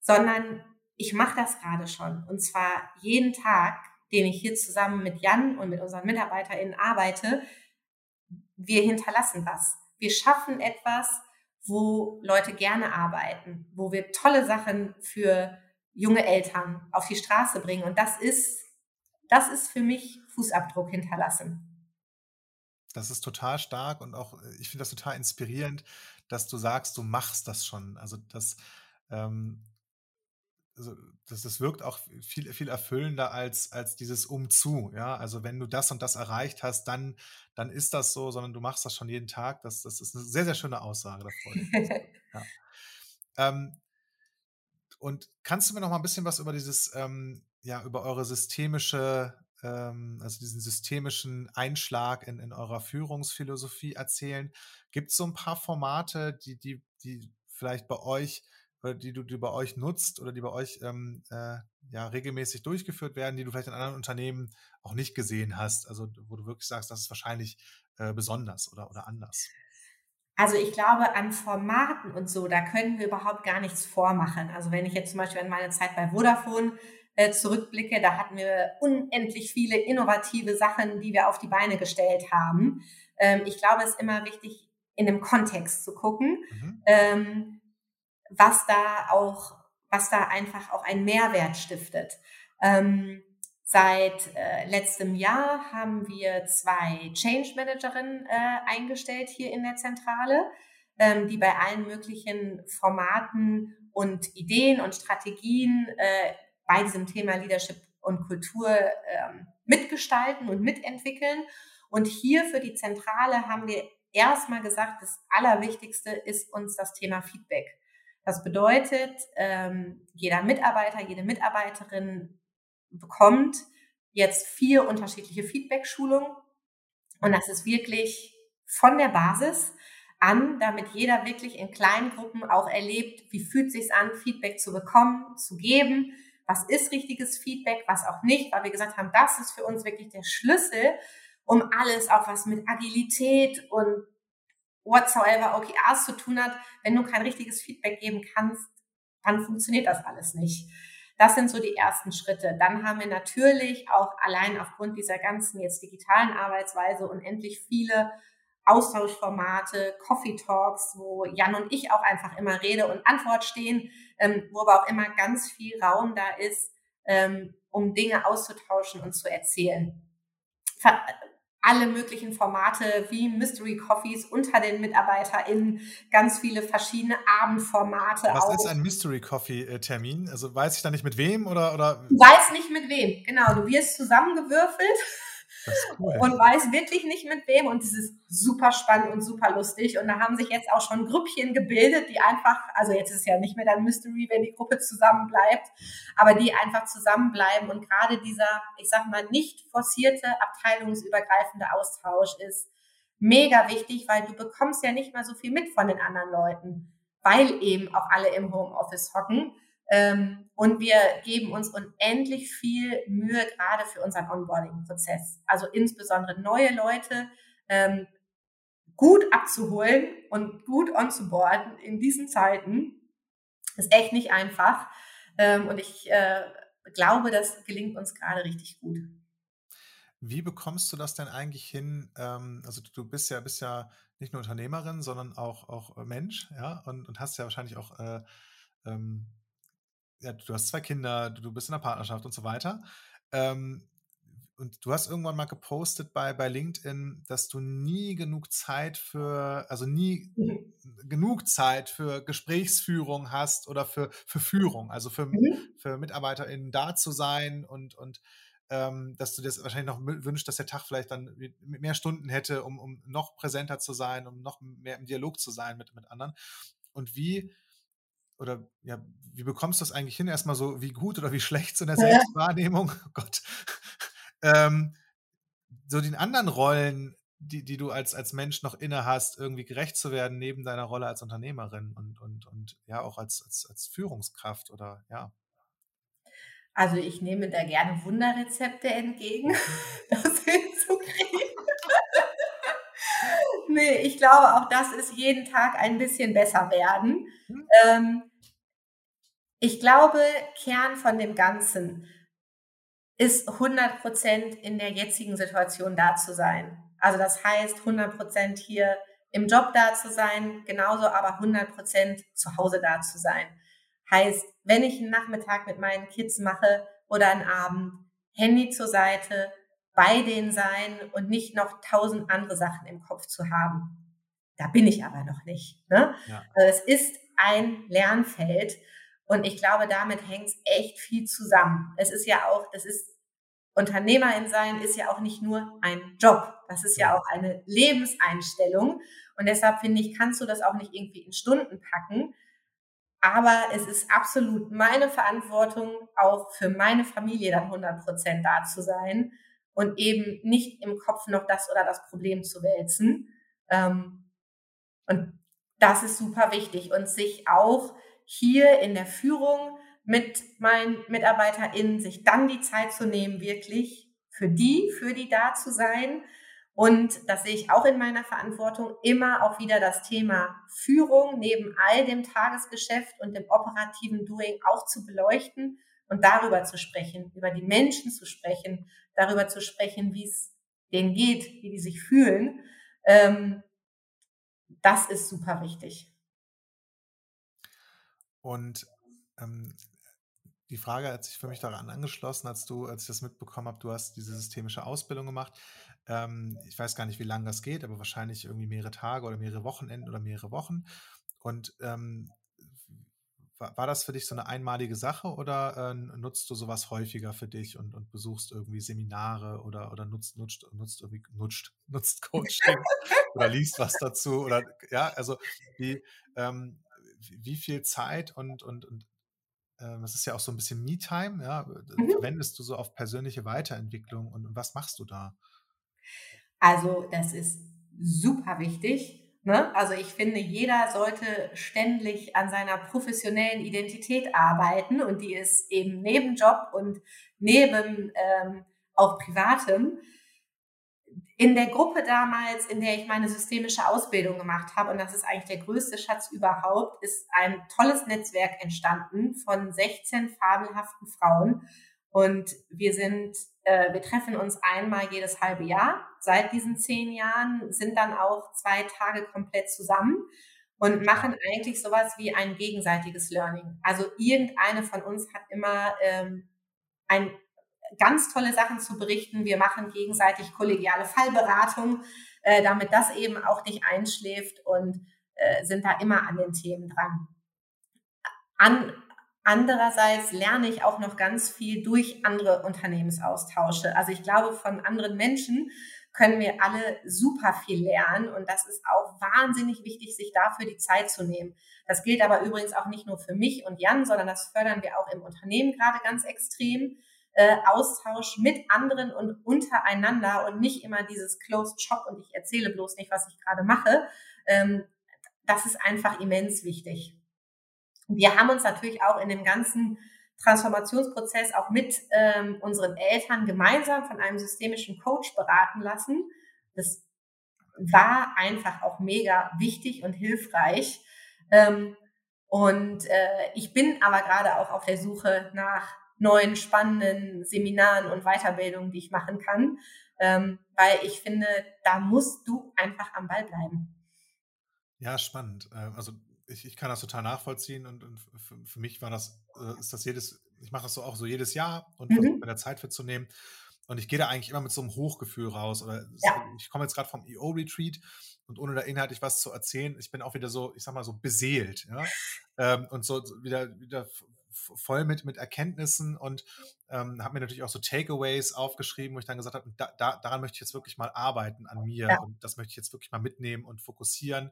sondern ich mache das gerade schon und zwar jeden Tag, den ich hier zusammen mit Jan und mit unseren MitarbeiterInnen arbeite, wir hinterlassen was. Wir schaffen etwas, wo Leute gerne arbeiten, wo wir tolle Sachen für junge Eltern auf die Straße bringen. Und das ist, das ist für mich Fußabdruck hinterlassen. Das ist total stark und auch, ich finde das total inspirierend, dass du sagst, du machst das schon. Also das, ähm, also das, das wirkt auch viel, viel erfüllender als, als dieses Umzu. Ja, also wenn du das und das erreicht hast, dann, dann ist das so, sondern du machst das schon jeden Tag. Das, das ist eine sehr, sehr schöne Aussage davon. ja. ähm, und kannst du mir noch mal ein bisschen was über dieses, ähm, ja, über eure systemische, ähm, also diesen systemischen Einschlag in, in eurer Führungsphilosophie erzählen? Gibt es so ein paar Formate, die, die, die vielleicht bei euch oder die du die bei euch nutzt oder die bei euch ähm, äh, ja regelmäßig durchgeführt werden, die du vielleicht in anderen Unternehmen auch nicht gesehen hast, also wo du wirklich sagst, das ist wahrscheinlich äh, besonders oder, oder anders? Also ich glaube, an Formaten und so, da können wir überhaupt gar nichts vormachen. Also wenn ich jetzt zum Beispiel an meine Zeit bei Vodafone äh, zurückblicke, da hatten wir unendlich viele innovative Sachen, die wir auf die Beine gestellt haben. Ähm, ich glaube, es ist immer wichtig, in dem Kontext zu gucken. Mhm. Ähm, was da auch, was da einfach auch einen Mehrwert stiftet. Ähm, Seit äh, letztem Jahr haben wir zwei Change Managerinnen äh, eingestellt hier in der Zentrale, ähm, die bei allen möglichen Formaten und Ideen und Strategien äh, bei diesem Thema Leadership und Kultur ähm, mitgestalten und mitentwickeln. Und hier für die Zentrale haben wir erstmal gesagt, das Allerwichtigste ist uns das Thema Feedback. Das bedeutet, ähm, jeder Mitarbeiter, jede Mitarbeiterin bekommt jetzt vier unterschiedliche Feedback-Schulungen. Und das ist wirklich von der Basis an, damit jeder wirklich in kleinen Gruppen auch erlebt, wie fühlt sich an, Feedback zu bekommen, zu geben, was ist richtiges Feedback, was auch nicht, weil wir gesagt haben, das ist für uns wirklich der Schlüssel, um alles, auch was mit Agilität und whatsoever OKRs zu tun hat. Wenn du kein richtiges Feedback geben kannst, dann funktioniert das alles nicht. Das sind so die ersten Schritte. Dann haben wir natürlich auch allein aufgrund dieser ganzen jetzt digitalen Arbeitsweise unendlich viele Austauschformate, Coffee Talks, wo Jan und ich auch einfach immer Rede und Antwort stehen, ähm, wo aber auch immer ganz viel Raum da ist, ähm, um Dinge auszutauschen und zu erzählen. Ver alle möglichen Formate wie Mystery Coffees unter den MitarbeiterInnen, ganz viele verschiedene Abendformate. Was auch. ist ein Mystery Coffee-Termin? Äh, also weiß ich da nicht mit wem oder, oder? Du weißt nicht mit wem, genau. Du wirst zusammengewürfelt Cool. Und weiß wirklich nicht mit wem. Und es ist super spannend und super lustig. Und da haben sich jetzt auch schon Grüppchen gebildet, die einfach, also jetzt ist es ja nicht mehr dann Mystery, wenn die Gruppe zusammen bleibt, aber die einfach zusammenbleiben. Und gerade dieser, ich sag mal, nicht forcierte, abteilungsübergreifende Austausch ist mega wichtig, weil du bekommst ja nicht mal so viel mit von den anderen Leuten, weil eben auch alle im Homeoffice hocken. Ähm, und wir geben uns unendlich viel Mühe gerade für unseren Onboarding-Prozess. Also insbesondere neue Leute ähm, gut abzuholen und gut onzuboarden in diesen Zeiten ist echt nicht einfach. Ähm, und ich äh, glaube, das gelingt uns gerade richtig gut. Wie bekommst du das denn eigentlich hin? Also du bist ja, bist ja nicht nur Unternehmerin, sondern auch, auch Mensch, ja, und, und hast ja wahrscheinlich auch äh, ähm, ja, du hast zwei Kinder, du bist in einer Partnerschaft und so weiter. Ähm, und du hast irgendwann mal gepostet bei, bei LinkedIn, dass du nie genug Zeit für, also nie mhm. genug Zeit für Gesprächsführung hast oder für, für Führung, also für, mhm. für MitarbeiterInnen da zu sein und, und ähm, dass du dir das wahrscheinlich noch wünschst, dass der Tag vielleicht dann mehr Stunden hätte, um, um noch präsenter zu sein, um noch mehr im Dialog zu sein mit, mit anderen. Und wie, oder ja, wie bekommst du das eigentlich hin? Erstmal so, wie gut oder wie schlecht so in der Selbstwahrnehmung? Oh Gott. ähm, so den anderen Rollen, die, die du als, als Mensch noch inne hast, irgendwie gerecht zu werden, neben deiner Rolle als Unternehmerin und, und, und ja auch als, als, als Führungskraft oder ja. Also ich nehme da gerne Wunderrezepte entgegen, das hinzukriegen. nee, ich glaube, auch das ist jeden Tag ein bisschen besser werden. Hm. Ähm, ich glaube, Kern von dem Ganzen ist 100 Prozent in der jetzigen Situation da zu sein. Also das heißt, 100 Prozent hier im Job da zu sein, genauso aber 100 Prozent zu Hause da zu sein. Heißt, wenn ich einen Nachmittag mit meinen Kids mache oder einen Abend, Handy zur Seite, bei denen sein und nicht noch tausend andere Sachen im Kopf zu haben. Da bin ich aber noch nicht. Ne? Ja. Also es ist ein Lernfeld und ich glaube, damit hängt es echt viel zusammen. Es ist ja auch, das ist Unternehmerin sein ist ja auch nicht nur ein Job. Das ist ja auch eine Lebenseinstellung. Und deshalb finde ich, kannst du das auch nicht irgendwie in Stunden packen. Aber es ist absolut meine Verantwortung, auch für meine Familie dann 100 Prozent da zu sein und eben nicht im Kopf noch das oder das Problem zu wälzen. Ähm, und das ist super wichtig und sich auch hier in der Führung mit meinen MitarbeiterInnen sich dann die Zeit zu nehmen, wirklich für die, für die da zu sein. Und das sehe ich auch in meiner Verantwortung, immer auch wieder das Thema Führung neben all dem Tagesgeschäft und dem operativen Doing auch zu beleuchten und darüber zu sprechen, über die Menschen zu sprechen, darüber zu sprechen, wie es denen geht, wie die sich fühlen. Ähm, das ist super wichtig. Und ähm, die Frage hat sich für mich daran angeschlossen, als du, als ich das mitbekommen habe, du hast diese systemische Ausbildung gemacht. Ähm, ich weiß gar nicht, wie lange das geht, aber wahrscheinlich irgendwie mehrere Tage oder mehrere Wochenenden oder mehrere Wochen. Und ähm, war, war, das für dich so eine einmalige Sache oder äh, nutzt du sowas häufiger für dich und, und besuchst irgendwie Seminare oder, oder nutzt, nutzt, nutzt irgendwie, nutzt, nutzt Coaching oder liest was dazu oder ja, also wie, ähm, wie viel Zeit und, und, und ähm, das ist ja auch so ein bisschen Me-Time, ja, mhm. verwendest du so auf persönliche Weiterentwicklung und, und was machst du da? Also das ist super wichtig. Ne? Also ich finde, jeder sollte ständig an seiner professionellen Identität arbeiten und die ist eben neben Job und neben ähm, auch privatem. In der Gruppe damals, in der ich meine systemische Ausbildung gemacht habe, und das ist eigentlich der größte Schatz überhaupt, ist ein tolles Netzwerk entstanden von 16 fabelhaften Frauen. Und wir sind, äh, wir treffen uns einmal jedes halbe Jahr. Seit diesen zehn Jahren sind dann auch zwei Tage komplett zusammen und machen eigentlich sowas wie ein gegenseitiges Learning. Also irgendeine von uns hat immer ähm, ein ganz tolle Sachen zu berichten. Wir machen gegenseitig kollegiale Fallberatung, äh, damit das eben auch nicht einschläft und äh, sind da immer an den Themen dran. An, Andererseits lerne ich auch noch ganz viel durch andere Unternehmensaustausche. Also ich glaube, von anderen Menschen können wir alle super viel lernen und das ist auch wahnsinnig wichtig, sich dafür die Zeit zu nehmen. Das gilt aber übrigens auch nicht nur für mich und Jan, sondern das fördern wir auch im Unternehmen gerade ganz extrem. Äh, Austausch mit anderen und untereinander und nicht immer dieses Closed Shop und ich erzähle bloß nicht, was ich gerade mache. Ähm, das ist einfach immens wichtig. Wir haben uns natürlich auch in dem ganzen Transformationsprozess auch mit ähm, unseren Eltern gemeinsam von einem systemischen Coach beraten lassen. Das war einfach auch mega wichtig und hilfreich. Ähm, und äh, ich bin aber gerade auch auf der Suche nach neuen spannenden Seminaren und Weiterbildungen, die ich machen kann, ähm, weil ich finde, da musst du einfach am Ball bleiben. Ja, spannend. Äh, also ich, ich kann das total nachvollziehen und, und für, für, mich war das, äh, ist das jedes, ich mache das so auch so jedes Jahr und mhm. versuche mir da Zeit für zu nehmen. Und ich gehe da eigentlich immer mit so einem Hochgefühl raus. Oder ja. ich komme jetzt gerade vom EO-Retreat und ohne da inhaltlich was zu erzählen, ich bin auch wieder so, ich sag mal so beseelt, ja. Ähm, und so wieder, wieder voll mit, mit Erkenntnissen und ähm, habe mir natürlich auch so Takeaways aufgeschrieben, wo ich dann gesagt habe, da, da, daran möchte ich jetzt wirklich mal arbeiten an mir ja. und das möchte ich jetzt wirklich mal mitnehmen und fokussieren.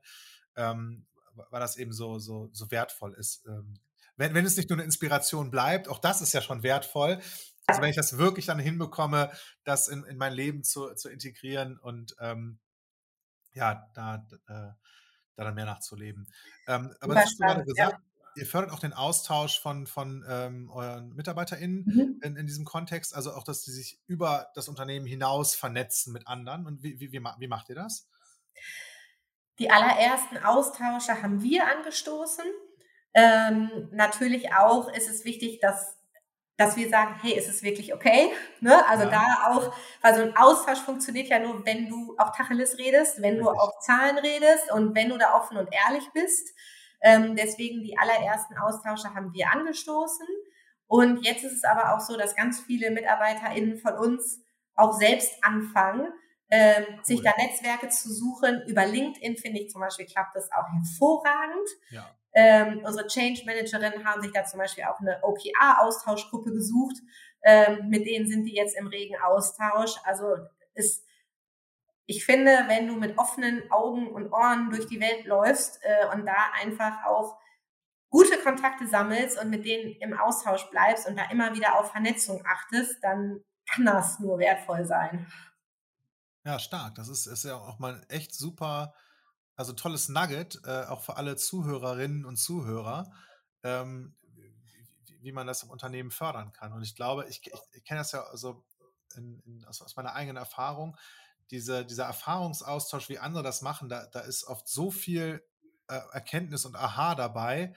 Ähm, weil das eben so, so, so wertvoll ist. Ähm, wenn, wenn es nicht nur eine Inspiration bleibt, auch das ist ja schon wertvoll. Also wenn ich das wirklich dann hinbekomme, das in, in mein Leben zu, zu integrieren und ähm, ja, da, da, da dann mehr nachzuleben. Ähm, aber das hast du gerade gesagt, ja. Ihr fördert auch den Austausch von, von ähm, euren MitarbeiterInnen mhm. in, in diesem Kontext, also auch, dass sie sich über das Unternehmen hinaus vernetzen mit anderen. Und wie, wie, wie, wie macht ihr das? Die allerersten Austausche haben wir angestoßen. Ähm, natürlich auch ist es wichtig, dass dass wir sagen, hey, ist es wirklich okay? Ne? Also ja. da auch, also ein Austausch funktioniert ja nur, wenn du auch Tacheles redest, wenn Richtig. du auch Zahlen redest und wenn du da offen und ehrlich bist. Ähm, deswegen die allerersten Austausche haben wir angestoßen. Und jetzt ist es aber auch so, dass ganz viele MitarbeiterInnen von uns auch selbst anfangen, ähm, cool. sich da Netzwerke zu suchen. Über LinkedIn finde ich zum Beispiel klappt das auch hervorragend. Ja. Ähm, unsere Change Managerinnen haben sich da zum Beispiel auch eine OKR-Austauschgruppe gesucht. Ähm, mit denen sind die jetzt im regen Austausch. Also ist, ich finde, wenn du mit offenen Augen und Ohren durch die Welt läufst äh, und da einfach auch gute Kontakte sammelst und mit denen im Austausch bleibst und da immer wieder auf Vernetzung achtest, dann kann das nur wertvoll sein. Ja, stark. Das ist, ist ja auch mal echt super, also tolles Nugget, äh, auch für alle Zuhörerinnen und Zuhörer, ähm, wie, wie, man das im Unternehmen fördern kann. Und ich glaube, ich, ich, ich kenne das ja also in, in, aus, aus, meiner eigenen Erfahrung, diese, dieser Erfahrungsaustausch, wie andere das machen, da, da ist oft so viel äh, Erkenntnis und Aha dabei,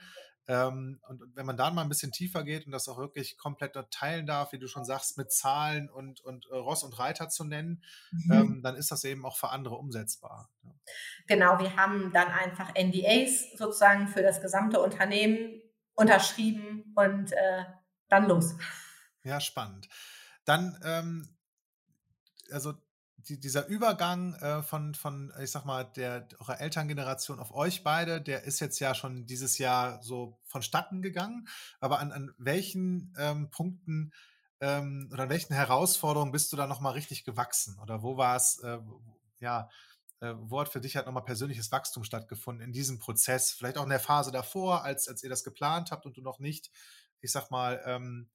ähm, und, wenn man da mal ein bisschen tiefer geht und das auch wirklich komplett teilen darf, wie du schon sagst, mit Zahlen und, und äh, Ross und Reiter zu nennen, mhm. ähm, dann ist das eben auch für andere umsetzbar. Ja. Genau, wir haben dann einfach NDAs sozusagen für das gesamte Unternehmen unterschrieben und äh, dann los. Ja, spannend. Dann, ähm, also die, dieser Übergang äh, von, von, ich sag mal, der eurer Elterngeneration auf euch beide, der ist jetzt ja schon dieses Jahr so vonstatten gegangen. Aber an, an welchen ähm, Punkten ähm, oder an welchen Herausforderungen bist du da nochmal richtig gewachsen? Oder wo war es, äh, ja, äh, wo hat für dich halt nochmal persönliches Wachstum stattgefunden in diesem Prozess? Vielleicht auch in der Phase davor, als, als ihr das geplant habt und du noch nicht, ich sag mal, ähm,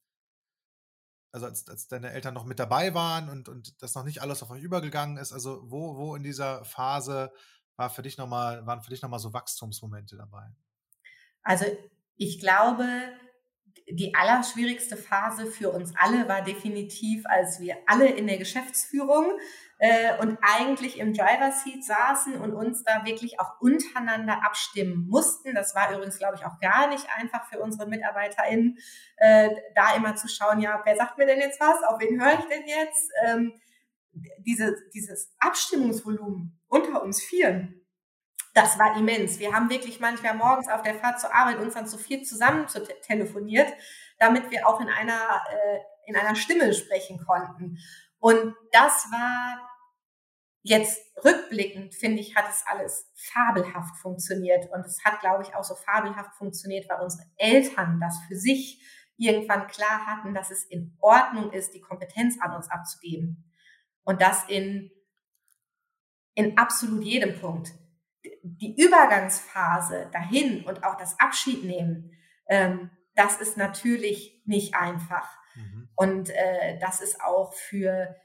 also als, als deine Eltern noch mit dabei waren und, und das noch nicht alles auf euch übergegangen ist, also wo, wo in dieser Phase war für dich noch mal, waren für dich nochmal so Wachstumsmomente dabei? Also ich glaube, die allerschwierigste Phase für uns alle war definitiv, als wir alle in der Geschäftsführung äh, und eigentlich im Driver Seat saßen und uns da wirklich auch untereinander abstimmen mussten. Das war übrigens, glaube ich, auch gar nicht einfach für unsere MitarbeiterInnen, äh, da immer zu schauen, ja, wer sagt mir denn jetzt was? Auf wen höre ich denn jetzt? Ähm, diese, dieses Abstimmungsvolumen unter uns Vieren, das war immens. Wir haben wirklich manchmal morgens auf der Fahrt zur Arbeit uns dann zu viel zusammen zu te telefoniert, damit wir auch in einer, äh, in einer Stimme sprechen konnten. Und das war jetzt rückblickend, finde ich, hat es alles fabelhaft funktioniert. Und es hat, glaube ich, auch so fabelhaft funktioniert, weil unsere Eltern das für sich irgendwann klar hatten, dass es in Ordnung ist, die Kompetenz an uns abzugeben. Und das in, in absolut jedem Punkt. Die Übergangsphase dahin und auch das Abschiednehmen, ähm, das ist natürlich nicht einfach. Mhm. Und äh, das ist auch für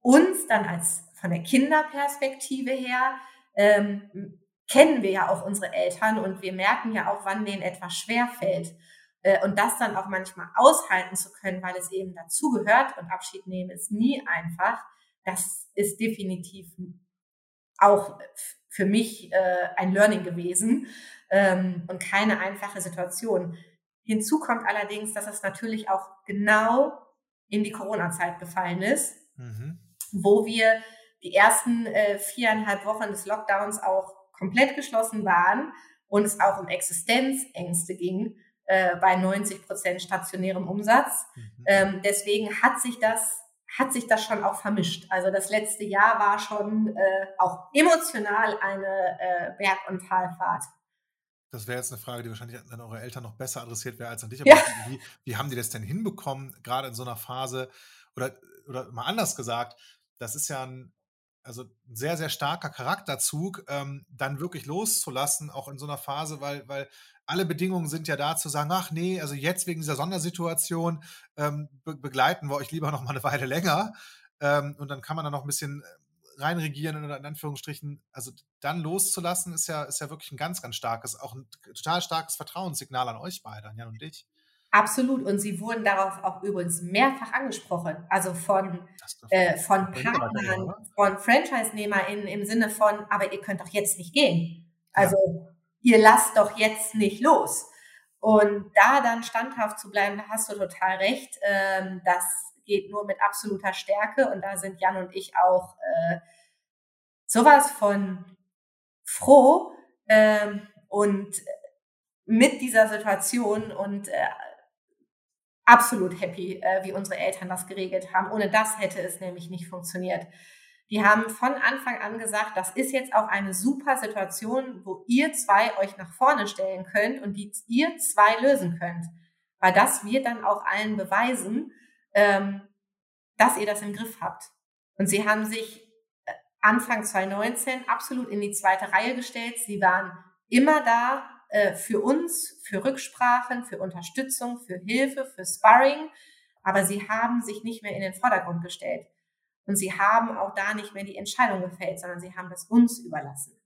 uns dann als von der Kinderperspektive her ähm, kennen wir ja auch unsere Eltern und wir merken ja auch, wann denen etwas schwer fällt. Äh, und das dann auch manchmal aushalten zu können, weil es eben dazugehört und Abschied nehmen ist nie einfach. Das ist definitiv auch für mich äh, ein Learning gewesen ähm, und keine einfache Situation. Hinzu kommt allerdings, dass es natürlich auch genau in die Corona-Zeit gefallen ist, mhm. wo wir die ersten äh, viereinhalb Wochen des Lockdowns auch komplett geschlossen waren und es auch um Existenzängste ging äh, bei 90 Prozent stationärem Umsatz. Mhm. Ähm, deswegen hat sich das hat sich das schon auch vermischt. Also das letzte Jahr war schon äh, auch emotional eine äh, Berg- und Talfahrt. Das wäre jetzt eine Frage, die wahrscheinlich an eure Eltern noch besser adressiert wäre als an dich. Aber ja. wie, wie haben die das denn hinbekommen, gerade in so einer Phase? Oder, oder mal anders gesagt, das ist ja ein, also ein sehr, sehr starker Charakterzug, ähm, dann wirklich loszulassen, auch in so einer Phase, weil, weil alle Bedingungen sind ja da zu sagen, ach nee, also jetzt wegen dieser Sondersituation ähm, be begleiten wir euch lieber noch mal eine Weile länger. Ähm, und dann kann man da noch ein bisschen reinregieren oder in Anführungsstrichen, also dann loszulassen, ist ja, ist ja wirklich ein ganz, ganz starkes, auch ein total starkes Vertrauenssignal an euch beide, an Jan und dich. Absolut. Und sie wurden darauf auch übrigens mehrfach angesprochen. Also von, äh, von Partnern, von Franchise-NehmerInnen im Sinne von, aber ihr könnt doch jetzt nicht gehen. Also ja. Ihr lasst doch jetzt nicht los. Und da dann standhaft zu bleiben, da hast du total recht. Ähm, das geht nur mit absoluter Stärke. Und da sind Jan und ich auch äh, sowas von froh ähm, und mit dieser Situation und äh, absolut happy, äh, wie unsere Eltern das geregelt haben. Ohne das hätte es nämlich nicht funktioniert. Die haben von Anfang an gesagt, das ist jetzt auch eine super Situation, wo ihr zwei euch nach vorne stellen könnt und die ihr zwei lösen könnt. Weil das wird dann auch allen beweisen, ähm, dass ihr das im Griff habt. Und sie haben sich äh, Anfang 2019 absolut in die zweite Reihe gestellt. Sie waren immer da äh, für uns, für Rücksprachen, für Unterstützung, für Hilfe, für Sparring. Aber sie haben sich nicht mehr in den Vordergrund gestellt. Und sie haben auch da nicht mehr die Entscheidung gefällt, sondern sie haben das uns überlassen.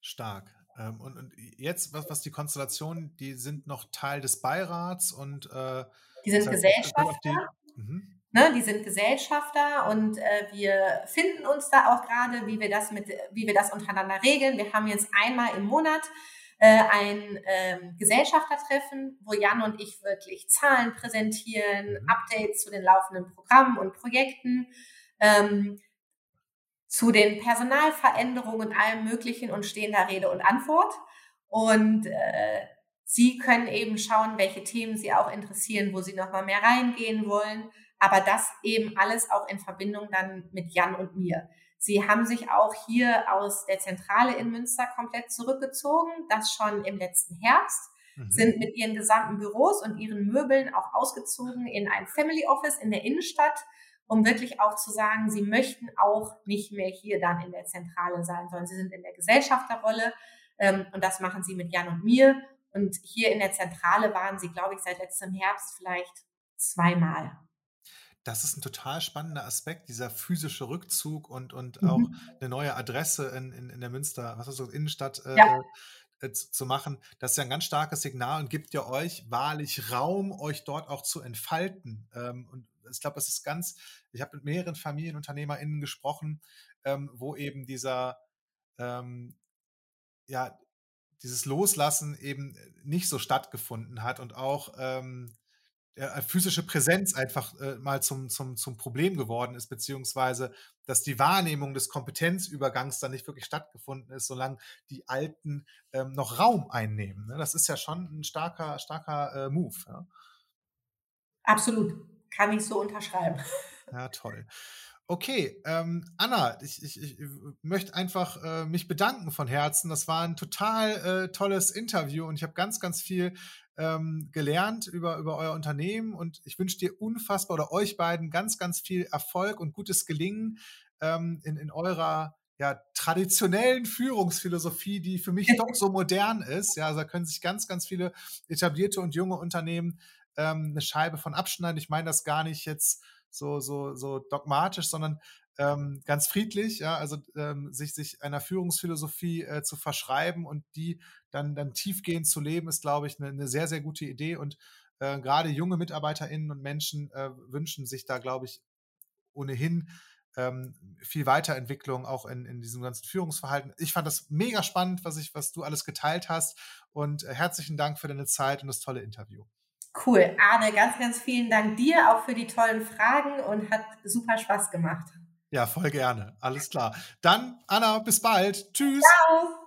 Stark. Ähm, und, und, jetzt, was, was die Konstellationen, die sind noch Teil des Beirats und äh, die sind Gesellschafter. Die, mhm. Ne, die sind Gesellschafter und äh, wir finden uns da auch gerade, wie wir das mit, wie wir das untereinander regeln. Wir haben jetzt einmal im Monat äh, ein ähm, Gesellschaftertreffen, wo Jan und ich wirklich Zahlen präsentieren, mhm. Updates zu den laufenden Programmen und Projekten, ähm, zu den Personalveränderungen und allem Möglichen und stehen da Rede und Antwort. Und äh, Sie können eben schauen, welche Themen Sie auch interessieren, wo Sie nochmal mehr reingehen wollen. Aber das eben alles auch in Verbindung dann mit Jan und mir. Sie haben sich auch hier aus der Zentrale in Münster komplett zurückgezogen, das schon im letzten Herbst, mhm. sind mit ihren gesamten Büros und ihren Möbeln auch ausgezogen in ein Family Office in der Innenstadt, um wirklich auch zu sagen, sie möchten auch nicht mehr hier dann in der Zentrale sein, sondern sie sind in der Gesellschafterrolle. Ähm, und das machen sie mit Jan und mir. Und hier in der Zentrale waren sie, glaube ich, seit letztem Herbst vielleicht zweimal. Das ist ein total spannender Aspekt, dieser physische Rückzug und, und auch mhm. eine neue Adresse in, in, in der Münster, was ist das, Innenstadt äh, ja. äh, zu, zu, machen. Das ist ja ein ganz starkes Signal und gibt ja euch wahrlich Raum, euch dort auch zu entfalten. Ähm, und ich glaube, das ist ganz, ich habe mit mehreren FamilienunternehmerInnen gesprochen, ähm, wo eben dieser, ähm, ja, dieses Loslassen eben nicht so stattgefunden hat und auch ähm, äh, physische Präsenz einfach äh, mal zum, zum, zum Problem geworden ist, beziehungsweise dass die Wahrnehmung des Kompetenzübergangs dann nicht wirklich stattgefunden ist, solange die Alten ähm, noch Raum einnehmen. Ne? Das ist ja schon ein starker, starker äh, Move. Ja? Absolut. Kann ich so unterschreiben. Ja, toll. Okay, ähm, Anna, ich, ich, ich möchte einfach äh, mich bedanken von Herzen. Das war ein total äh, tolles Interview und ich habe ganz, ganz viel ähm, gelernt über, über euer Unternehmen und ich wünsche dir unfassbar oder euch beiden ganz, ganz viel Erfolg und gutes Gelingen ähm, in, in eurer ja, traditionellen Führungsphilosophie, die für mich doch so modern ist. Ja, also da können sich ganz, ganz viele etablierte und junge Unternehmen ähm, eine Scheibe von abschneiden. Ich meine das gar nicht jetzt so, so, so dogmatisch, sondern ähm, ganz friedlich, ja, also ähm, sich, sich einer Führungsphilosophie äh, zu verschreiben und die dann, dann tiefgehend zu leben, ist, glaube ich, eine, eine sehr, sehr gute Idee. Und äh, gerade junge MitarbeiterInnen und Menschen äh, wünschen sich da, glaube ich, ohnehin ähm, viel Weiterentwicklung auch in, in diesem ganzen Führungsverhalten. Ich fand das mega spannend, was, ich, was du alles geteilt hast. Und äh, herzlichen Dank für deine Zeit und das tolle Interview. Cool. Arne, ganz, ganz vielen Dank dir auch für die tollen Fragen und hat super Spaß gemacht. Ja, voll gerne. Alles klar. Dann, Anna, bis bald. Tschüss. Ciao.